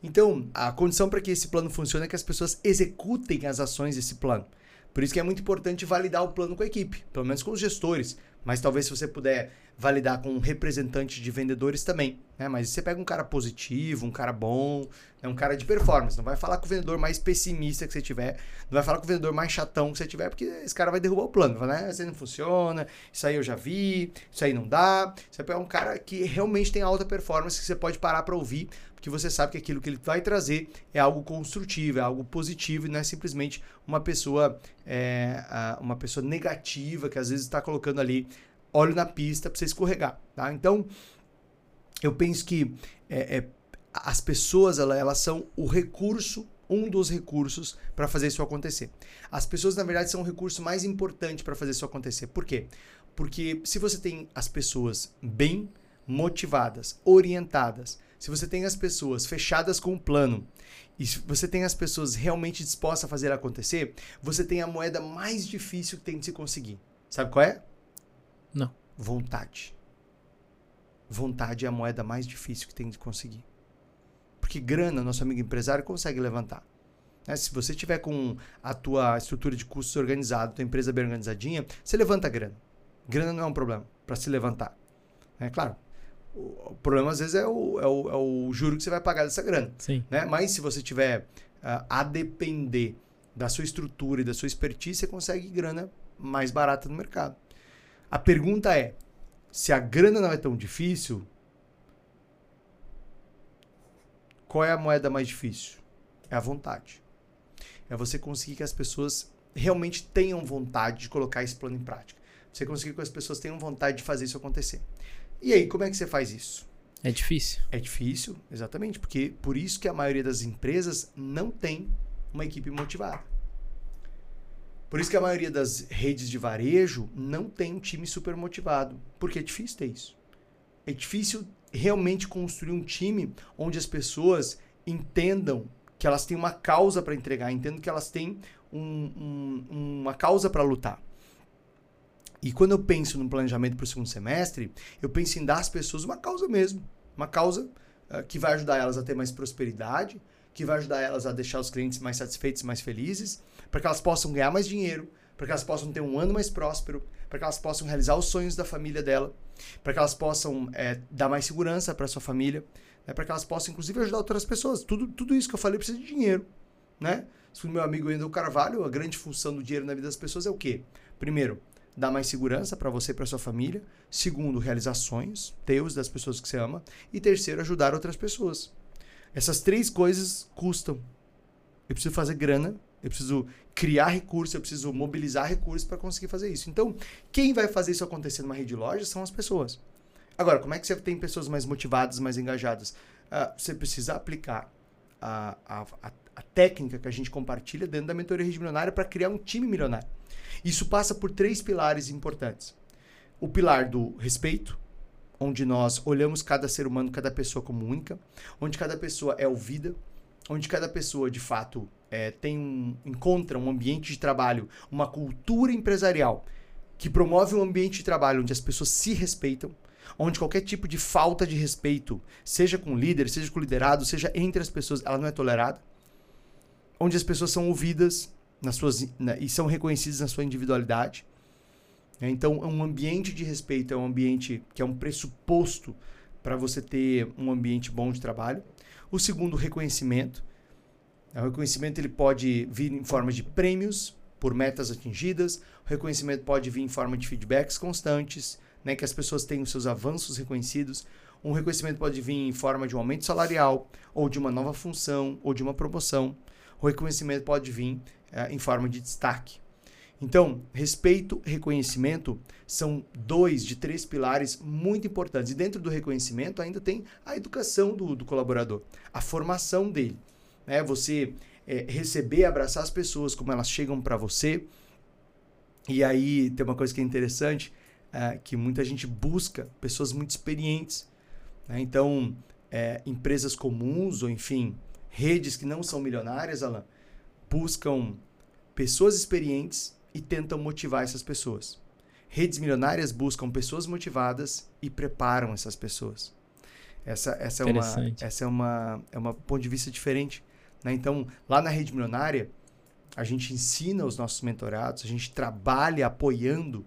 Então, a condição para que esse plano funcione é que as pessoas executem as ações desse plano. Por isso que é muito importante validar o plano com a equipe, pelo menos com os gestores. Mas talvez se você puder validar com um representante de vendedores também. Né? Mas você pega um cara positivo, um cara bom, né? um cara de performance. Não vai falar com o vendedor mais pessimista que você tiver, não vai falar com o vendedor mais chatão que você tiver, porque esse cara vai derrubar o plano. Vai, né? Isso aí não funciona, isso aí eu já vi, isso aí não dá. Você vai pegar um cara que realmente tem alta performance, que você pode parar para ouvir, porque você sabe que aquilo que ele vai trazer é algo construtivo, é algo positivo e não é simplesmente uma pessoa, é, uma pessoa negativa que às vezes está colocando ali óleo na pista para você escorregar. Tá? Então, eu penso que é, é, as pessoas elas, elas são o recurso um dos recursos para fazer isso acontecer. As pessoas, na verdade, são o recurso mais importante para fazer isso acontecer. Por quê? Porque se você tem as pessoas bem motivadas, orientadas, se você tem as pessoas fechadas com um plano e se você tem as pessoas realmente dispostas a fazer acontecer, você tem a moeda mais difícil que tem de se conseguir. Sabe qual é? Não. Vontade. Vontade é a moeda mais difícil que tem de conseguir. Porque grana, nosso amigo empresário consegue levantar. Né? Se você tiver com a tua estrutura de custos organizada, tua empresa bem organizadinha, você levanta grana. Grana não é um problema para se levantar. É claro, o problema às vezes é o, é o, é o juro que você vai pagar dessa grana. Sim. Né? Mas se você tiver uh, a depender da sua estrutura e da sua expertise, você consegue grana mais barata no mercado. A pergunta é: se a grana não é tão difícil, qual é a moeda mais difícil? É a vontade. É você conseguir que as pessoas realmente tenham vontade de colocar esse plano em prática. Você conseguir que as pessoas tenham vontade de fazer isso acontecer. E aí, como é que você faz isso? É difícil. É difícil, exatamente, porque por isso que a maioria das empresas não tem uma equipe motivada. Por isso que a maioria das redes de varejo não tem um time super motivado, porque é difícil ter isso. É difícil realmente construir um time onde as pessoas entendam que elas têm uma causa para entregar, entendam que elas têm um, um, uma causa para lutar. E quando eu penso no planejamento para o segundo semestre, eu penso em dar às pessoas uma causa mesmo. Uma causa uh, que vai ajudar elas a ter mais prosperidade, que vai ajudar elas a deixar os clientes mais satisfeitos mais felizes, para que elas possam ganhar mais dinheiro, para que elas possam ter um ano mais próspero, para que elas possam realizar os sonhos da família dela, para que elas possam é, dar mais segurança para sua família, né, para que elas possam, inclusive, ajudar outras pessoas. Tudo, tudo isso que eu falei precisa de dinheiro. Né? Segundo meu amigo Wendel Carvalho, a grande função do dinheiro na vida das pessoas é o quê? Primeiro, dar mais segurança para você e para sua família. Segundo, realizar sonhos teus, das pessoas que você ama. E terceiro, ajudar outras pessoas. Essas três coisas custam. Eu preciso fazer grana eu preciso criar recursos, eu preciso mobilizar recursos para conseguir fazer isso. Então, quem vai fazer isso acontecer numa rede de lojas são as pessoas. Agora, como é que você tem pessoas mais motivadas, mais engajadas? Uh, você precisa aplicar a, a, a, a, técnica que a gente compartilha dentro da mentoria rede milionária para criar um time milionário. Isso passa por três pilares importantes. o pilar do respeito, onde nós olhamos cada ser humano, cada pessoa como única, onde cada pessoa é ouvida, onde cada pessoa de fato é, tem um, encontra um ambiente de trabalho, uma cultura empresarial que promove um ambiente de trabalho onde as pessoas se respeitam, onde qualquer tipo de falta de respeito, seja com líder, seja com liderado, seja entre as pessoas, ela não é tolerada, onde as pessoas são ouvidas nas suas, na, e são reconhecidas na sua individualidade. É, então, um ambiente de respeito é um ambiente que é um pressuposto para você ter um ambiente bom de trabalho. O segundo, reconhecimento. O reconhecimento ele pode vir em forma de prêmios por metas atingidas. O reconhecimento pode vir em forma de feedbacks constantes, né, que as pessoas tenham seus avanços reconhecidos. Um reconhecimento pode vir em forma de um aumento salarial, ou de uma nova função, ou de uma promoção. O reconhecimento pode vir é, em forma de destaque. Então, respeito reconhecimento são dois de três pilares muito importantes. E dentro do reconhecimento ainda tem a educação do, do colaborador, a formação dele. Né? Você é, receber, abraçar as pessoas como elas chegam para você. E aí tem uma coisa que é interessante, é, que muita gente busca pessoas muito experientes. Né? Então, é, empresas comuns ou enfim, redes que não são milionárias, Alan, buscam pessoas experientes e tentam motivar essas pessoas. Redes milionárias buscam pessoas motivadas e preparam essas pessoas. Essa, essa é uma essa é uma é uma ponto de vista diferente, né? Então, lá na rede milionária, a gente ensina os nossos mentorados, a gente trabalha apoiando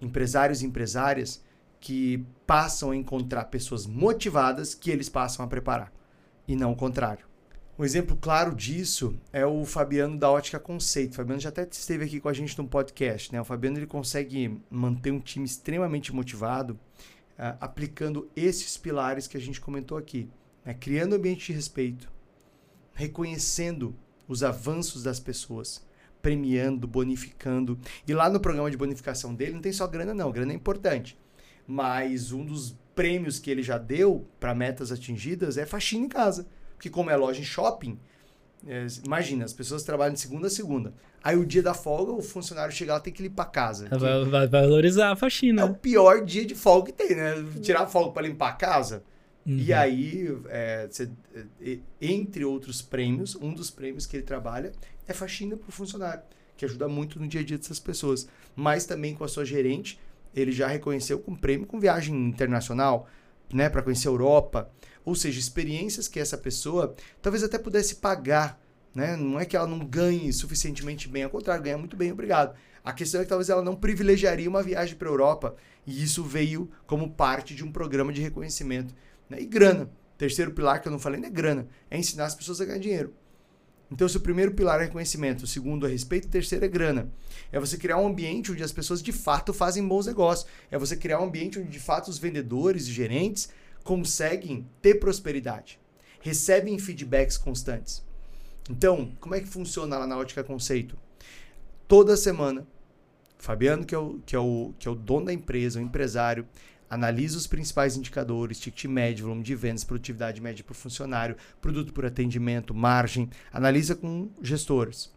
empresários e empresárias que passam a encontrar pessoas motivadas que eles passam a preparar e não o contrário. Um exemplo claro disso é o Fabiano da Ótica Conceito. O Fabiano já até esteve aqui com a gente no podcast. Né? O Fabiano ele consegue manter um time extremamente motivado uh, aplicando esses pilares que a gente comentou aqui. Né? Criando ambiente de respeito, reconhecendo os avanços das pessoas, premiando, bonificando. E lá no programa de bonificação dele não tem só grana, não. Grana é importante. Mas um dos prêmios que ele já deu para metas atingidas é faxina em casa. Porque como é loja em shopping, é, imagina, as pessoas trabalham de segunda a segunda. Aí o dia da folga, o funcionário chega lá tem que limpar a casa. Vai, vai, valorizar a faxina. É o pior dia de folga que tem, né? Tirar a folga para limpar a casa. Uhum. E aí, é, cê, é, entre outros prêmios, um dos prêmios que ele trabalha é faxina para o funcionário, que ajuda muito no dia a dia dessas pessoas. Mas também com a sua gerente, ele já reconheceu com prêmio com viagem internacional, né, para conhecer a Europa. Ou seja, experiências que essa pessoa talvez até pudesse pagar. Né? Não é que ela não ganhe suficientemente bem, ao contrário, ganha muito bem, obrigado. A questão é que talvez ela não privilegiaria uma viagem para a Europa. E isso veio como parte de um programa de reconhecimento. Né? E grana. Terceiro pilar que eu não falei não é grana, é ensinar as pessoas a ganhar dinheiro. Então, se o primeiro pilar é reconhecimento, o segundo é respeito, o terceiro é grana. É você criar um ambiente onde as pessoas de fato fazem bons negócios. É você criar um ambiente onde de fato os vendedores e gerentes conseguem ter prosperidade, recebem feedbacks constantes. Então, como é que funciona lá na Ótica Conceito? Toda semana, Fabiano, que é o, que é o, que é o dono da empresa, o empresário, analisa os principais indicadores, ticket médio, volume de vendas, produtividade média por funcionário, produto por atendimento, margem, analisa com gestores.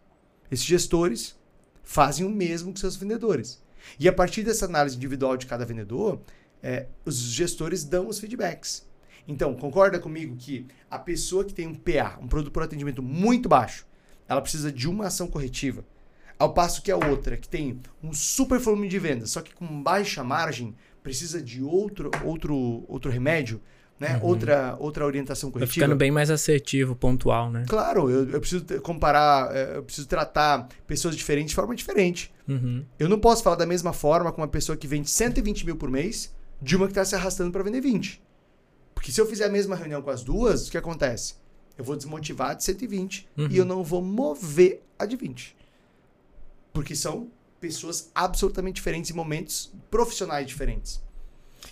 Esses gestores fazem o mesmo com seus vendedores. E a partir dessa análise individual de cada vendedor, é, os gestores dão os feedbacks. Então, concorda comigo que a pessoa que tem um PA, um produto por atendimento muito baixo, ela precisa de uma ação corretiva. Ao passo que a outra, que tem um super volume de vendas, só que com baixa margem, precisa de outro, outro, outro remédio, né? Uhum. Outra, outra orientação corretiva. Vai ficando bem mais assertivo, pontual, né? Claro, eu, eu preciso comparar, é, eu preciso tratar pessoas diferentes de forma diferente. Uhum. Eu não posso falar da mesma forma com uma pessoa que vende 120 mil por mês de uma que está se arrastando para vender 20. Porque se eu fizer a mesma reunião com as duas, o que acontece? Eu vou desmotivar a de 120 uhum. e eu não vou mover a de 20. Porque são pessoas absolutamente diferentes em momentos profissionais diferentes.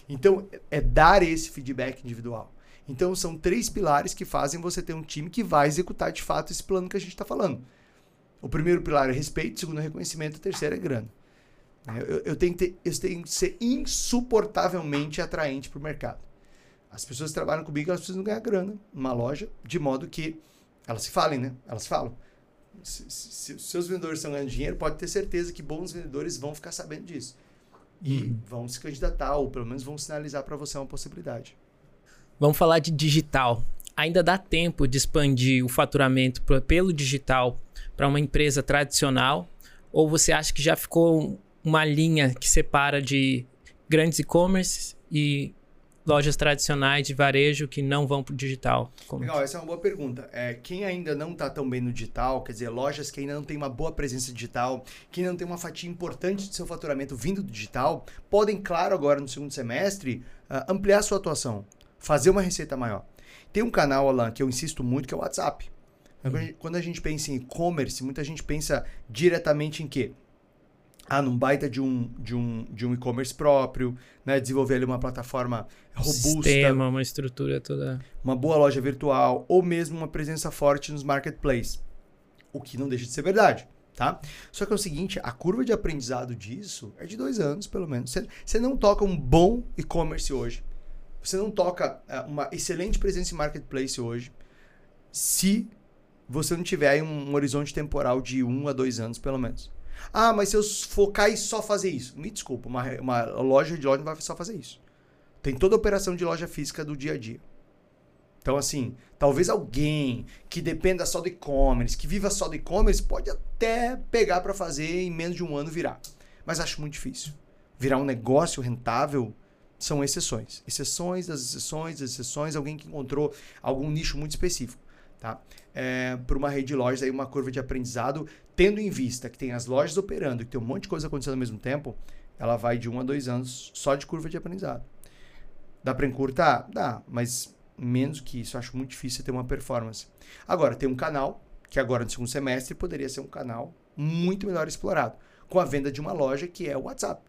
Então, é dar esse feedback individual. Então, são três pilares que fazem você ter um time que vai executar de fato esse plano que a gente está falando. O primeiro pilar é respeito, o segundo é reconhecimento, o terceiro é grana. Eu, eu, tenho que ter, eu tenho que ser insuportavelmente atraente para o mercado. As pessoas que trabalham comigo, elas precisam ganhar grana numa loja, de modo que elas se falem, né? Elas falam. Se, se, se seus vendedores estão ganhando dinheiro, pode ter certeza que bons vendedores vão ficar sabendo disso. e uhum. vão se candidatar, ou pelo menos vão sinalizar para você uma possibilidade. Vamos falar de digital. Ainda dá tempo de expandir o faturamento pelo digital para uma empresa tradicional? Ou você acha que já ficou uma linha que separa de grandes e-commerce e lojas tradicionais de varejo que não vão para o digital? Como... Legal, essa é uma boa pergunta. É, quem ainda não está tão bem no digital, quer dizer, lojas que ainda não têm uma boa presença digital, que ainda não tem uma fatia importante de seu faturamento vindo do digital, podem, claro, agora no segundo semestre, uh, ampliar sua atuação, fazer uma receita maior. Tem um canal, Alan, que eu insisto muito, que é o WhatsApp. Uhum. Quando a gente pensa em e-commerce, muita gente pensa diretamente em quê? Ah, num baita de um, de um, de um e-commerce próprio, né? desenvolver ali uma plataforma robusta. Sistema, uma estrutura toda. Uma boa loja virtual, ou mesmo uma presença forte nos marketplaces. O que não deixa de ser verdade. Tá? Só que é o seguinte, a curva de aprendizado disso é de dois anos, pelo menos. Você, você não toca um bom e-commerce hoje. Você não toca uh, uma excelente presença em marketplace hoje se você não tiver um, um horizonte temporal de um a dois anos, pelo menos. Ah, mas se eu focar em só fazer isso. Me desculpa, uma, uma loja de loja não vai só fazer isso. Tem toda a operação de loja física do dia a dia. Então, assim, talvez alguém que dependa só do e-commerce, que viva só do e-commerce, pode até pegar para fazer em menos de um ano virar. Mas acho muito difícil. Virar um negócio rentável são exceções. Exceções das exceções das exceções, alguém que encontrou algum nicho muito específico. Tá? É, para uma rede de lojas, aí uma curva de aprendizado, tendo em vista que tem as lojas operando e que tem um monte de coisa acontecendo ao mesmo tempo, ela vai de um a dois anos só de curva de aprendizado. Dá para encurtar? Dá, mas menos que isso, acho muito difícil ter uma performance. Agora, tem um canal, que agora no segundo semestre poderia ser um canal muito melhor explorado, com a venda de uma loja que é o WhatsApp.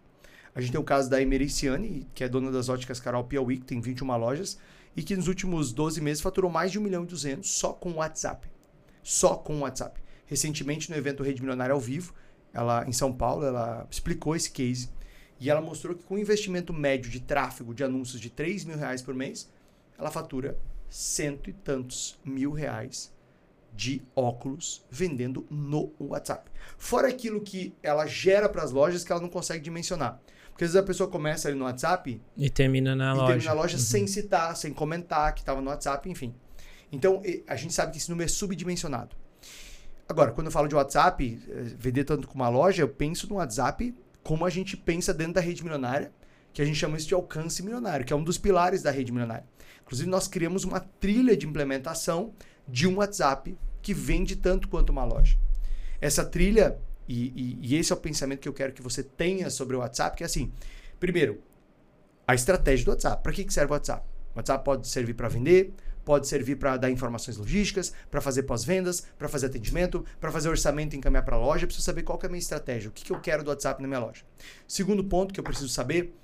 A gente tem o caso da Emericiane, que é dona das óticas Carol Piauí, que tem 21 lojas, e que nos últimos 12 meses faturou mais de 1 milhão e 200 só com o WhatsApp. Só com o WhatsApp. Recentemente, no evento Rede Milionária ao vivo, ela em São Paulo, ela explicou esse case e ela mostrou que com um investimento médio de tráfego de anúncios de 3 mil reais por mês, ela fatura cento e tantos mil reais de óculos vendendo no WhatsApp. Fora aquilo que ela gera para as lojas que ela não consegue dimensionar. Porque às vezes a pessoa começa ali no WhatsApp e termina na e loja. termina na loja uhum. sem citar, sem comentar que estava no WhatsApp, enfim. Então a gente sabe que esse número é subdimensionado. Agora, quando eu falo de WhatsApp, eh, vender tanto com uma loja, eu penso no WhatsApp como a gente pensa dentro da rede milionária, que a gente chama isso de alcance milionário, que é um dos pilares da rede milionária. Inclusive, nós criamos uma trilha de implementação de um WhatsApp que vende tanto quanto uma loja. Essa trilha e, e, e, esse é o pensamento que eu quero que você tenha sobre o WhatsApp, que é assim, primeiro, a estratégia do WhatsApp. Para que, que serve o WhatsApp? O WhatsApp pode servir para vender, pode servir para dar informações logísticas, para fazer pós-vendas, para fazer atendimento, para fazer orçamento e encaminhar para a loja. Eu preciso saber qual é a minha estratégia, o que, que eu quero do WhatsApp na minha loja. Segundo ponto que eu preciso saber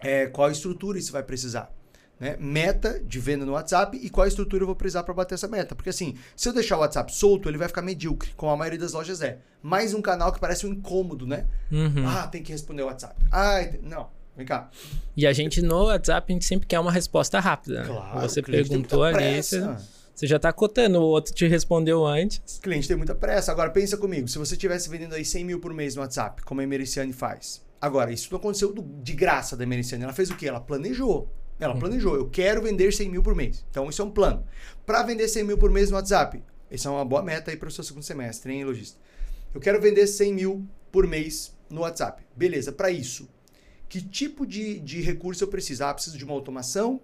é qual estrutura isso vai precisar né, meta de venda no WhatsApp e qual estrutura eu vou precisar para bater essa meta. Porque assim, se eu deixar o WhatsApp solto, ele vai ficar medíocre, como a maioria das lojas é. Mais um canal que parece um incômodo, né? Uhum. Ah, tem que responder o WhatsApp. Ah, não. Vem cá. E a gente no WhatsApp, a gente sempre quer uma resposta rápida. Né? Claro, você perguntou ali, você, você, já está cotando, o outro te respondeu antes. O cliente tem muita pressa. Agora, pensa comigo, se você estivesse vendendo aí 100 mil por mês no WhatsApp, como a Emericiane faz. Agora, isso não aconteceu de graça da Emericiane. Ela fez o quê? Ela planejou. Ela planejou, eu quero vender 100 mil por mês. Então, isso é um plano. Para vender 100 mil por mês no WhatsApp, essa é uma boa meta aí para o seu segundo semestre, hein, lojista? Eu quero vender 100 mil por mês no WhatsApp. Beleza, para isso, que tipo de, de recurso eu preciso? Ah, preciso de uma automação,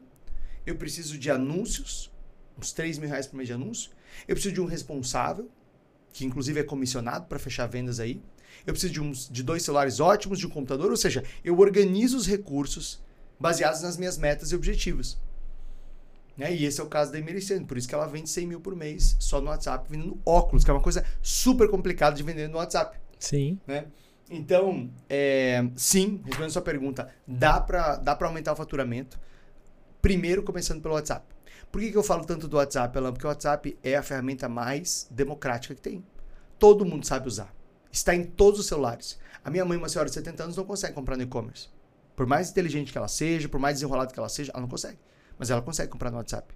eu preciso de anúncios, uns 3 mil reais por mês de anúncio, eu preciso de um responsável, que inclusive é comissionado para fechar vendas aí, eu preciso de, uns, de dois celulares ótimos, de um computador, ou seja, eu organizo os recursos baseados nas minhas metas e objetivos. Né? E esse é o caso da Emericiane, por isso que ela vende 100 mil por mês só no WhatsApp, vendendo óculos, que é uma coisa super complicada de vender no WhatsApp. Sim. Né? Então, é, sim, respondendo a sua pergunta, dá para dá aumentar o faturamento, primeiro começando pelo WhatsApp. Por que, que eu falo tanto do WhatsApp, Alan? Porque o WhatsApp é a ferramenta mais democrática que tem. Todo mundo sabe usar. Está em todos os celulares. A minha mãe, uma senhora de 70 anos, não consegue comprar no e-commerce. Por mais inteligente que ela seja, por mais desenrolada que ela seja, ela não consegue. Mas ela consegue comprar no WhatsApp.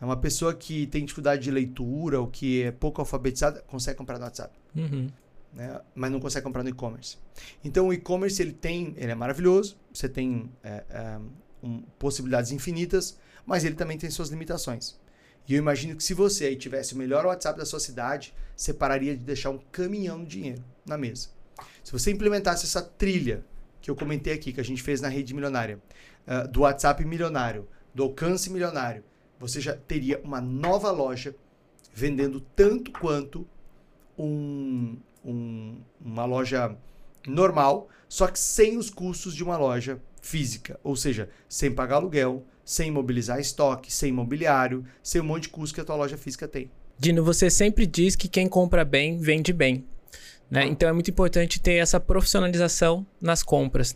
É uma pessoa que tem dificuldade de leitura ou que é pouco alfabetizada, consegue comprar no WhatsApp. Uhum. Né? mas não consegue comprar no e-commerce. Então o e-commerce ele tem, ele é maravilhoso, você tem é, é, um, possibilidades infinitas, mas ele também tem suas limitações. E eu imagino que se você aí tivesse o melhor WhatsApp da sua cidade, você pararia de deixar um caminhão de dinheiro na mesa. Se você implementasse essa trilha que eu comentei aqui, que a gente fez na rede milionária, uh, do WhatsApp milionário, do alcance milionário, você já teria uma nova loja vendendo tanto quanto um, um, uma loja normal, só que sem os custos de uma loja física, ou seja, sem pagar aluguel, sem mobilizar estoque, sem imobiliário, sem um monte de custo que a tua loja física tem. Dino, você sempre diz que quem compra bem vende bem. Né? Então é muito importante ter essa profissionalização nas compras.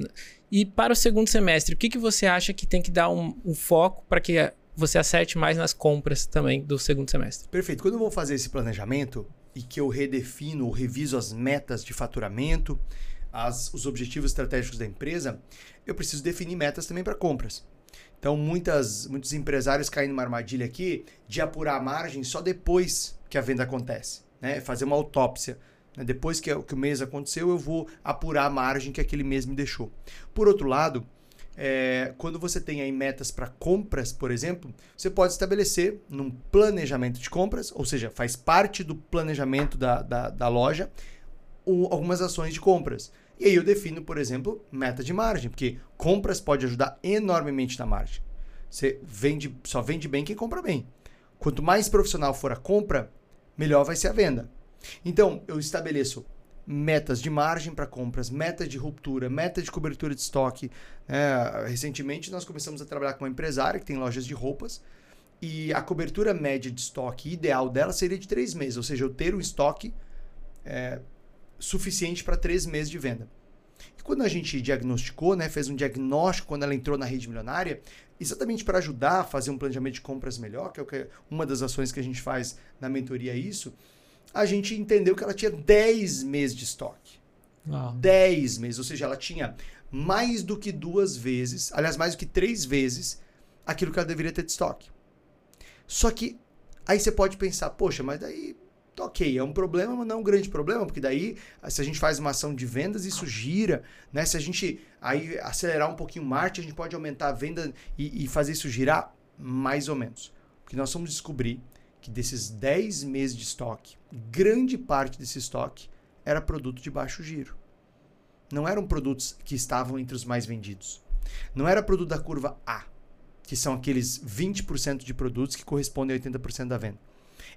E para o segundo semestre, o que, que você acha que tem que dar um, um foco para que você acerte mais nas compras também do segundo semestre? Perfeito. Quando eu vou fazer esse planejamento e que eu redefino ou reviso as metas de faturamento, as, os objetivos estratégicos da empresa, eu preciso definir metas também para compras. Então, muitas, muitos empresários caem numa armadilha aqui de apurar a margem só depois que a venda acontece. Né? Fazer uma autópsia. Né? Depois que, que o mês aconteceu, eu vou apurar a margem que aquele mês me deixou. Por outro lado, é, quando você tem aí metas para compras, por exemplo, você pode estabelecer num planejamento de compras, ou seja, faz parte do planejamento da, da, da loja, um, algumas ações de compras. E aí eu defino, por exemplo, meta de margem, porque compras pode ajudar enormemente na margem. Você vende, só vende bem quem compra bem. Quanto mais profissional for a compra, melhor vai ser a venda. Então, eu estabeleço metas de margem para compras, metas de ruptura, meta de cobertura de estoque. É, recentemente, nós começamos a trabalhar com uma empresária que tem lojas de roupas e a cobertura média de estoque ideal dela seria de três meses, ou seja, eu ter um estoque é, suficiente para três meses de venda. E quando a gente diagnosticou, né, fez um diagnóstico quando ela entrou na rede milionária, exatamente para ajudar a fazer um planejamento de compras melhor, que é uma das ações que a gente faz na mentoria isso, a gente entendeu que ela tinha 10 meses de estoque. Ah. 10 meses, ou seja, ela tinha mais do que duas vezes, aliás, mais do que três vezes aquilo que ela deveria ter de estoque. Só que aí você pode pensar, poxa, mas daí ok, é um problema, mas não é um grande problema, porque daí, se a gente faz uma ação de vendas, isso gira, né? Se a gente aí acelerar um pouquinho o marketing, a gente pode aumentar a venda e, e fazer isso girar mais ou menos. Porque nós vamos descobrir que desses 10 meses de estoque, grande parte desse estoque era produto de baixo giro. Não eram produtos que estavam entre os mais vendidos. Não era produto da curva A, que são aqueles 20% de produtos que correspondem a 80% da venda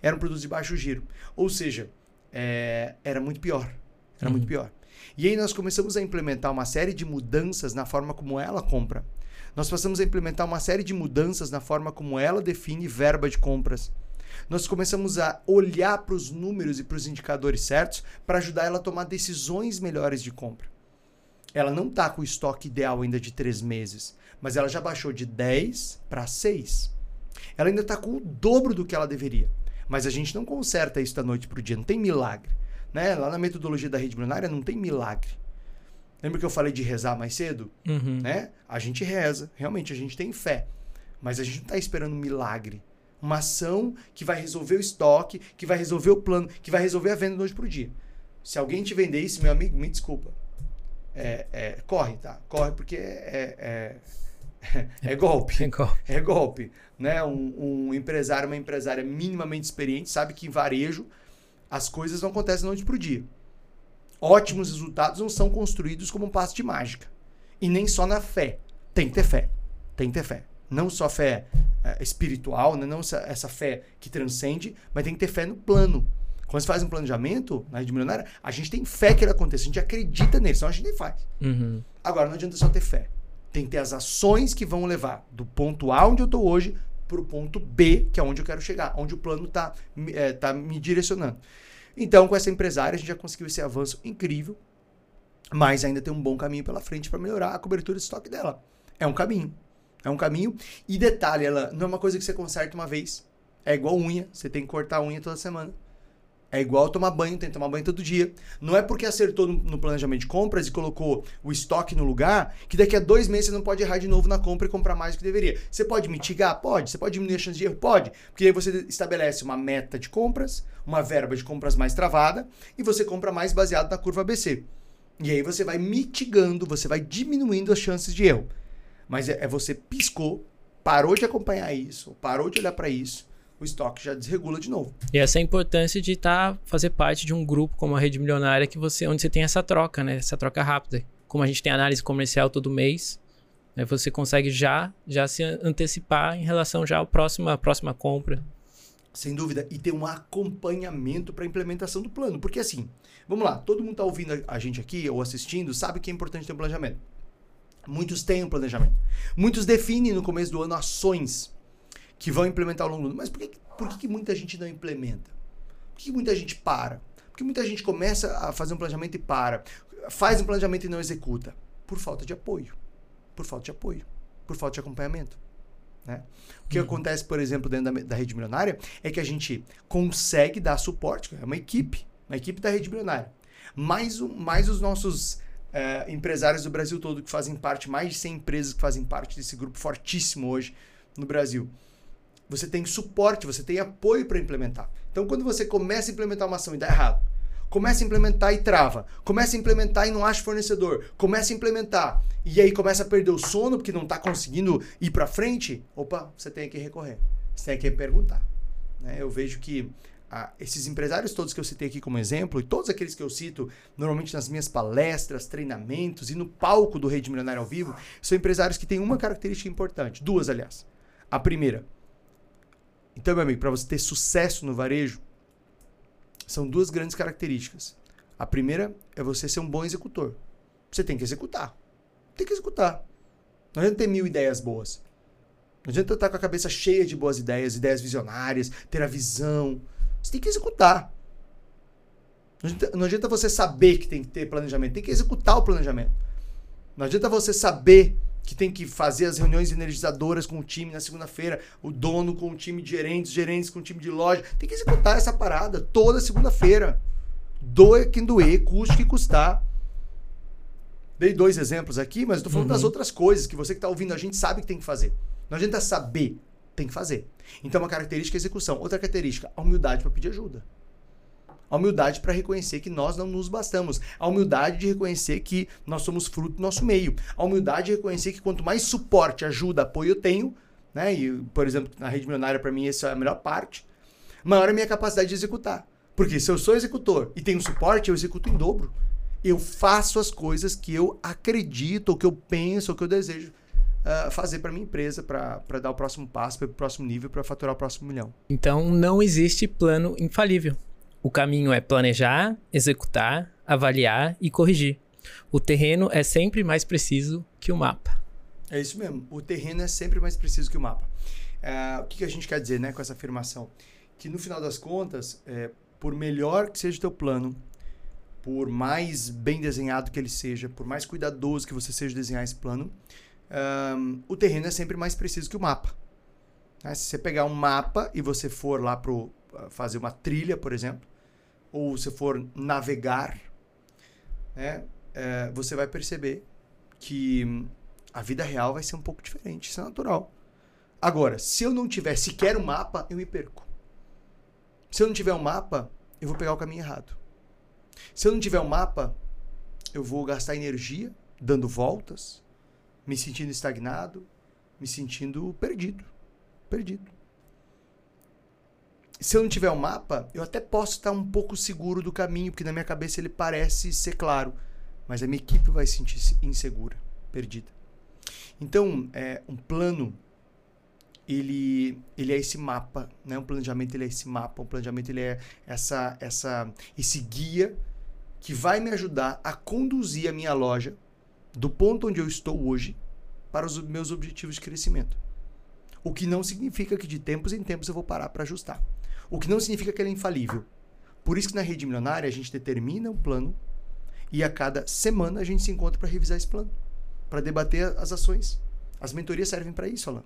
eram produtos de baixo giro. Ou seja, é, era muito pior. Era uhum. muito pior. E aí nós começamos a implementar uma série de mudanças na forma como ela compra. Nós passamos a implementar uma série de mudanças na forma como ela define verba de compras. Nós começamos a olhar para os números e para os indicadores certos para ajudar ela a tomar decisões melhores de compra. Ela não está com o estoque ideal ainda de três meses, mas ela já baixou de 10 para 6. Ela ainda está com o dobro do que ela deveria. Mas a gente não conserta isso da noite para o dia, não tem milagre. Né? Lá na metodologia da rede milionária não tem milagre. Lembra que eu falei de rezar mais cedo? Uhum. Né? A gente reza, realmente a gente tem fé. Mas a gente não está esperando um milagre. Uma ação que vai resolver o estoque, que vai resolver o plano, que vai resolver a venda da noite para o dia. Se alguém te vender isso, meu amigo, me desculpa. É, é, corre, tá? Corre porque é, é [LAUGHS] é golpe. É golpe. É golpe. Né? Um, um, empresário, uma empresária minimamente experiente sabe que em varejo as coisas não acontecem da noite para o dia. Ótimos resultados não são construídos como um passo de mágica. E nem só na fé. Tem que ter fé. Tem que ter fé. Não só fé é, espiritual, né? não essa, essa fé que transcende, mas tem que ter fé no plano. Quando você faz um planejamento na rede milionária, a gente tem fé que ele aconteça, a gente acredita nele, senão a gente nem faz. Uhum. Agora, não adianta só ter fé. Tem que ter as ações que vão levar do ponto A onde eu estou hoje para o ponto B, que é onde eu quero chegar, onde o plano está é, tá me direcionando. Então, com essa empresária, a gente já conseguiu esse avanço incrível, mas ainda tem um bom caminho pela frente para melhorar a cobertura de estoque dela. É um caminho. É um caminho. E detalhe, ela não é uma coisa que você conserta uma vez. É igual unha. Você tem que cortar a unha toda semana. É igual tomar banho, tem que tomar banho todo dia. Não é porque acertou no, no, planejamento de compras e colocou o estoque no lugar que daqui a dois meses você não pode errar de novo na compra e comprar mais do que deveria. Você pode mitigar? Pode. Você pode diminuir a chance de erro? Pode. Porque aí você estabelece uma meta de compras, uma verba de compras mais travada e você compra mais baseado na curva ABC. E aí você vai mitigando, você vai diminuindo as chances de erro. Mas é, é você piscou, parou de acompanhar isso, parou de olhar para isso o estoque já desregula de novo. E essa é a importância de estar tá, fazer parte de um grupo como a Rede Milionária que você onde você tem essa troca, né? Essa troca rápida. Como a gente tem análise comercial todo mês, né? você consegue já já se antecipar em relação já à próxima próxima compra. Sem dúvida. E ter um acompanhamento para a implementação do plano. Porque assim, vamos lá, todo mundo está ouvindo a gente aqui ou assistindo, sabe que é importante ter um planejamento. Muitos têm um planejamento. Muitos definem no começo do ano ações que vão implementar ao longo do ano. Mas por, que, por que, que muita gente não implementa? Por que, que muita gente para? Por que muita gente começa a fazer um planejamento e para? Faz um planejamento e não executa? Por falta de apoio. Por falta de apoio. Por falta de acompanhamento. Né? O que uhum. acontece, por exemplo, dentro da, da, rede milionária é que a gente consegue dar suporte, é uma equipe, uma equipe da rede milionária. Mais, mais os nossos uh, empresários do Brasil todo que fazem parte, mais de 100 empresas que fazem parte desse grupo fortíssimo hoje no Brasil você tem suporte, você tem apoio para implementar. Então, quando você começa a implementar uma ação e dá errado, começa a implementar e trava, começa a implementar e não acha fornecedor, começa a implementar e aí começa a perder o sono porque não está conseguindo ir para frente, opa, você tem que recorrer, você tem que perguntar. Né? Eu vejo que esses empresários todos que eu citei aqui como exemplo e todos aqueles que eu cito normalmente nas minhas palestras, treinamentos e no palco do Rede Milionário ao vivo, são empresários que têm uma característica importante, duas aliás. A primeira, então, meu amigo, para você ter sucesso no varejo, são duas grandes características. A primeira é você ser um bom executor. Você tem que executar. Tem que executar. Não adianta ter mil ideias boas. Não adianta estar com a cabeça cheia de boas ideias, ideias visionárias, ter a visão. Você tem que executar. Não adianta, não adianta você saber que tem que ter planejamento, tem que executar o planejamento. Não adianta você saber que tem que fazer as reuniões energizadoras com o time na segunda-feira, o dono com o time de gerentes, gerentes com o time de loja. Tem que executar essa parada toda segunda-feira. Doa quem doer, custe que custar. Dei dois exemplos aqui, mas estou falando uhum. das outras coisas que você que está ouvindo a gente sabe que tem que fazer. Não adianta saber, tem que fazer. Então, uma característica é execução. Outra característica, a humildade para pedir ajuda. A humildade para reconhecer que nós não nos bastamos. A humildade de reconhecer que nós somos fruto do nosso meio. A humildade de reconhecer que quanto mais suporte, ajuda, apoio eu tenho, né? E, por exemplo, na rede milionária, para mim, essa é a melhor parte, maior é a minha capacidade de executar. Porque se eu sou executor e tenho suporte, eu executo em dobro. Eu faço as coisas que eu acredito, ou que eu penso, ou que eu desejo uh, fazer para minha empresa, para dar o próximo passo, para o próximo nível, para faturar o próximo milhão. Então, não existe plano infalível. O caminho é planejar, executar, avaliar e corrigir. O terreno é sempre mais preciso que o mapa. É isso mesmo. O terreno é sempre mais preciso que o mapa. É, o que, que, a gente quer dizer né, com essa afirmação? Que no final das contas, é, por melhor que seja o teu plano, por mais bem desenhado que ele seja, por mais cuidadoso que você seja desenhar esse plano, um, o terreno é sempre mais preciso que o mapa. Né? Se você pegar um mapa e você for lá para fazer uma trilha, por exemplo, ou se for navegar, né, é, você vai perceber que a vida real vai ser um pouco diferente. Isso é natural. Agora, se eu não tiver sequer um mapa, eu me perco. Se eu não tiver um mapa, eu vou pegar o caminho errado. Se eu não tiver um mapa, eu vou gastar energia dando voltas, me sentindo estagnado, me sentindo perdido. Perdido se eu não tiver um mapa, eu até posso estar um pouco seguro do caminho, porque na minha cabeça ele parece ser claro, mas a minha equipe vai se sentir insegura, perdida. Então, é, um plano ele, ele é esse mapa, né? Um planejamento ele é esse mapa, um planejamento ele é essa, essa, esse guia que vai me ajudar a conduzir a minha loja do ponto onde eu estou hoje para os meus objetivos de crescimento. O que não significa que de tempos em tempos eu vou parar para ajustar. O que não significa que ele é infalível. Por isso que na rede milionária a gente determina um plano e a cada semana a gente se encontra para revisar esse plano, para debater as ações. As mentorias servem para isso, Alan.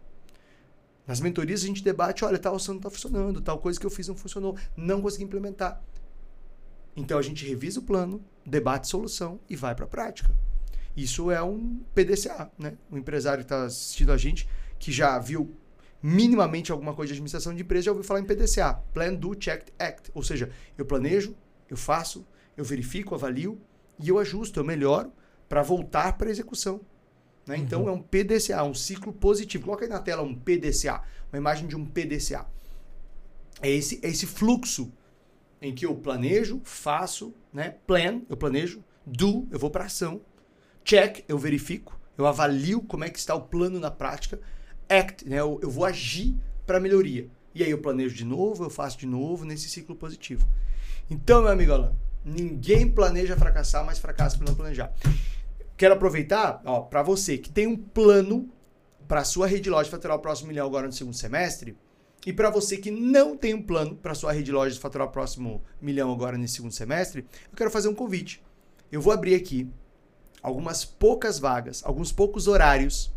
Nas mentorias a gente debate, olha, tal ação não está funcionando, tal coisa que eu fiz não funcionou, não consegui implementar. Então a gente revisa o plano, debate solução e vai para a prática. Isso é um PDCA, né? O empresário que está assistindo a gente, que já viu minimamente alguma coisa de administração de empresa, já ouviu falar em PDCA, Plan, Do, Check, Act. Ou seja, eu planejo, eu faço, eu verifico, avalio e eu ajusto, eu melhoro para voltar para a execução. Né? Uhum. Então é um PDCA, um ciclo positivo. Coloca aí na tela um PDCA, uma imagem de um PDCA. É esse, é esse fluxo em que eu planejo, faço, né? Plan, eu planejo, do, eu vou para ação, check, eu verifico, eu avalio como é que está o plano na prática, act, né? Eu, eu vou agir para melhoria. E aí eu planejo de novo, eu faço de novo nesse ciclo positivo. Então, meu amigo Alan, ninguém planeja fracassar, mas fracassa por não planejar. Quero aproveitar, ó, para você que tem um plano para sua rede loja faturar o próximo milhão agora no segundo semestre, e para você que não tem um plano para sua rede de lojas faturar o próximo milhão agora nesse segundo semestre, eu quero fazer um convite. Eu vou abrir aqui algumas poucas vagas, alguns poucos horários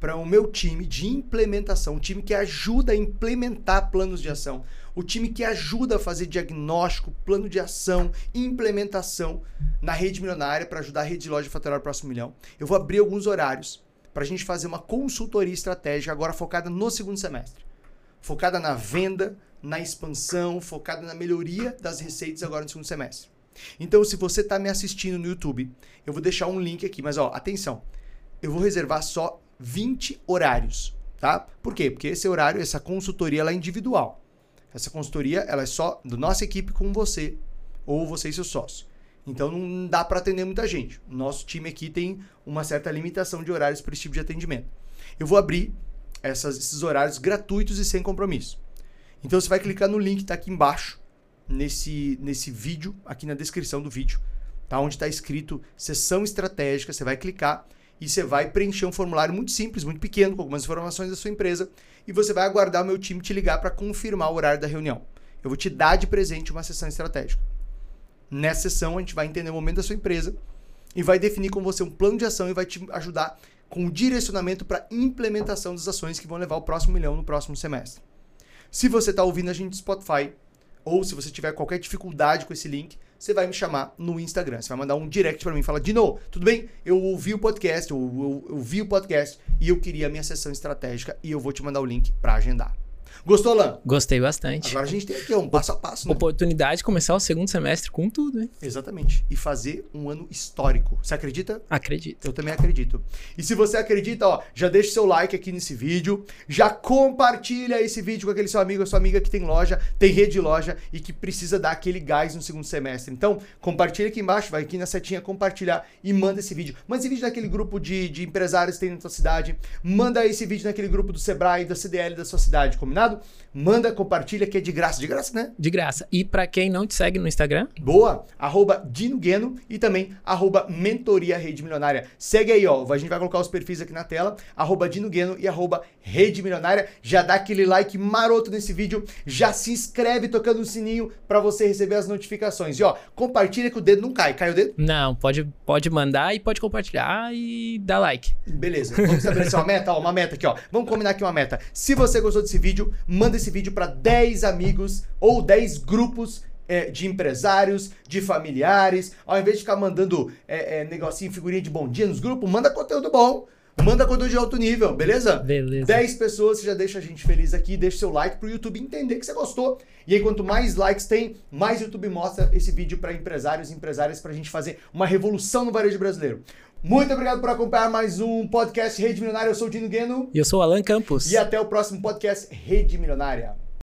para o meu time de implementação, o time que ajuda a implementar planos de ação, o time que ajuda a fazer diagnóstico, plano de ação, implementação na rede milionária para ajudar a rede de loja a faturar o próximo milhão. Eu vou abrir alguns horários para a gente fazer uma consultoria estratégica agora focada no segundo semestre focada na venda, na expansão, focada na melhoria das receitas agora no segundo semestre. Então, se você está me assistindo no YouTube, eu vou deixar um link aqui, mas ó, atenção, eu vou reservar só 20 horários, tá? Por quê? Porque esse horário, essa consultoria, ela é individual. Essa consultoria, ela é só da nossa equipe com você ou você e seu sócio. Então não dá para atender muita gente. Nosso time aqui tem uma certa limitação de horários para esse tipo de atendimento. Eu vou abrir essas, esses horários gratuitos e sem compromisso. Então você vai clicar no link que está aqui embaixo, nesse, nesse vídeo, aqui na descrição do vídeo, tá? onde está escrito sessão estratégica. Você vai clicar e você vai preencher um formulário muito simples, muito pequeno, com algumas informações da sua empresa, e você vai aguardar o meu time te ligar para confirmar o horário da reunião. Eu vou te dar de presente uma sessão estratégica. Nessa sessão, a gente vai entender o momento da sua empresa e vai definir com você um plano de ação e vai te ajudar com direcionamento para implementação das ações que vão levar o próximo milhão no próximo semestre. Se você está ouvindo a gente no Spotify, ou se você tiver qualquer dificuldade com esse link, você vai me chamar no Instagram. Você vai mandar um direct para mim e falar: Dino, tudo bem? Eu ouvi o podcast, eu, eu, eu vi o podcast e eu queria a minha sessão estratégica e eu vou te mandar o link para agendar. Gostou, Lan? Gostei bastante. Agora a gente tem aqui um passo a passo. Né? Oportunidade de começar o segundo semestre com tudo, hein? Exatamente. E fazer um ano histórico. Você acredita? Acredito. Eu também acredito. E se você acredita, ó, já deixa seu like aqui nesse vídeo, já compartilha esse vídeo com aquele seu amigo, sua amiga que tem loja, tem rede de loja e que precisa dar aquele gás no segundo semestre. Então, compartilha aqui embaixo, vai aqui na setinha compartilhar e manda esse vídeo. Manda esse vídeo naquele grupo de, de empresários que tem na sua cidade. Manda esse vídeo naquele grupo do Sebrae, da CDL da sua cidade, combinado? Manda, compartilha que é de graça. De graça, né? De graça. E para quem não te segue no Instagram? Boa! Arroba Dino Gueno e também arroba Mentoria Rede Milionária. Segue aí, ó. A gente vai colocar os perfis aqui na tela. Arroba Dino Gueno e arroba Rede Milionária. Já dá aquele like maroto nesse vídeo. Já se inscreve tocando o sininho para você receber as notificações. E ó, compartilha que o dedo não cai. Cai o dedo? Não, pode, pode mandar e pode compartilhar e dar like. Beleza. Vamos estabelecer uma meta? Ó, uma meta aqui, ó. Vamos combinar aqui uma meta. Se você gostou desse vídeo, manda esse vídeo para 10 amigos ou 10 grupos é, de empresários, de familiares. Ao invés de ficar mandando é, é, negocinho, figurinha de bom dia nos grupos, manda conteúdo bom. Manda conteúdo de alto nível, beleza? Beleza. 10 pessoas, você já deixa a gente feliz aqui, deixa seu like pro YouTube entender que você gostou. E aí, quanto mais likes tem, mais YouTube mostra esse vídeo para empresários e empresárias pra gente fazer uma revolução no varejo brasileiro. Muito obrigado por acompanhar mais um podcast Rede Milionária. Eu sou o Dino Gueno. E eu sou o Alan Campos. E até o próximo podcast Rede Milionária.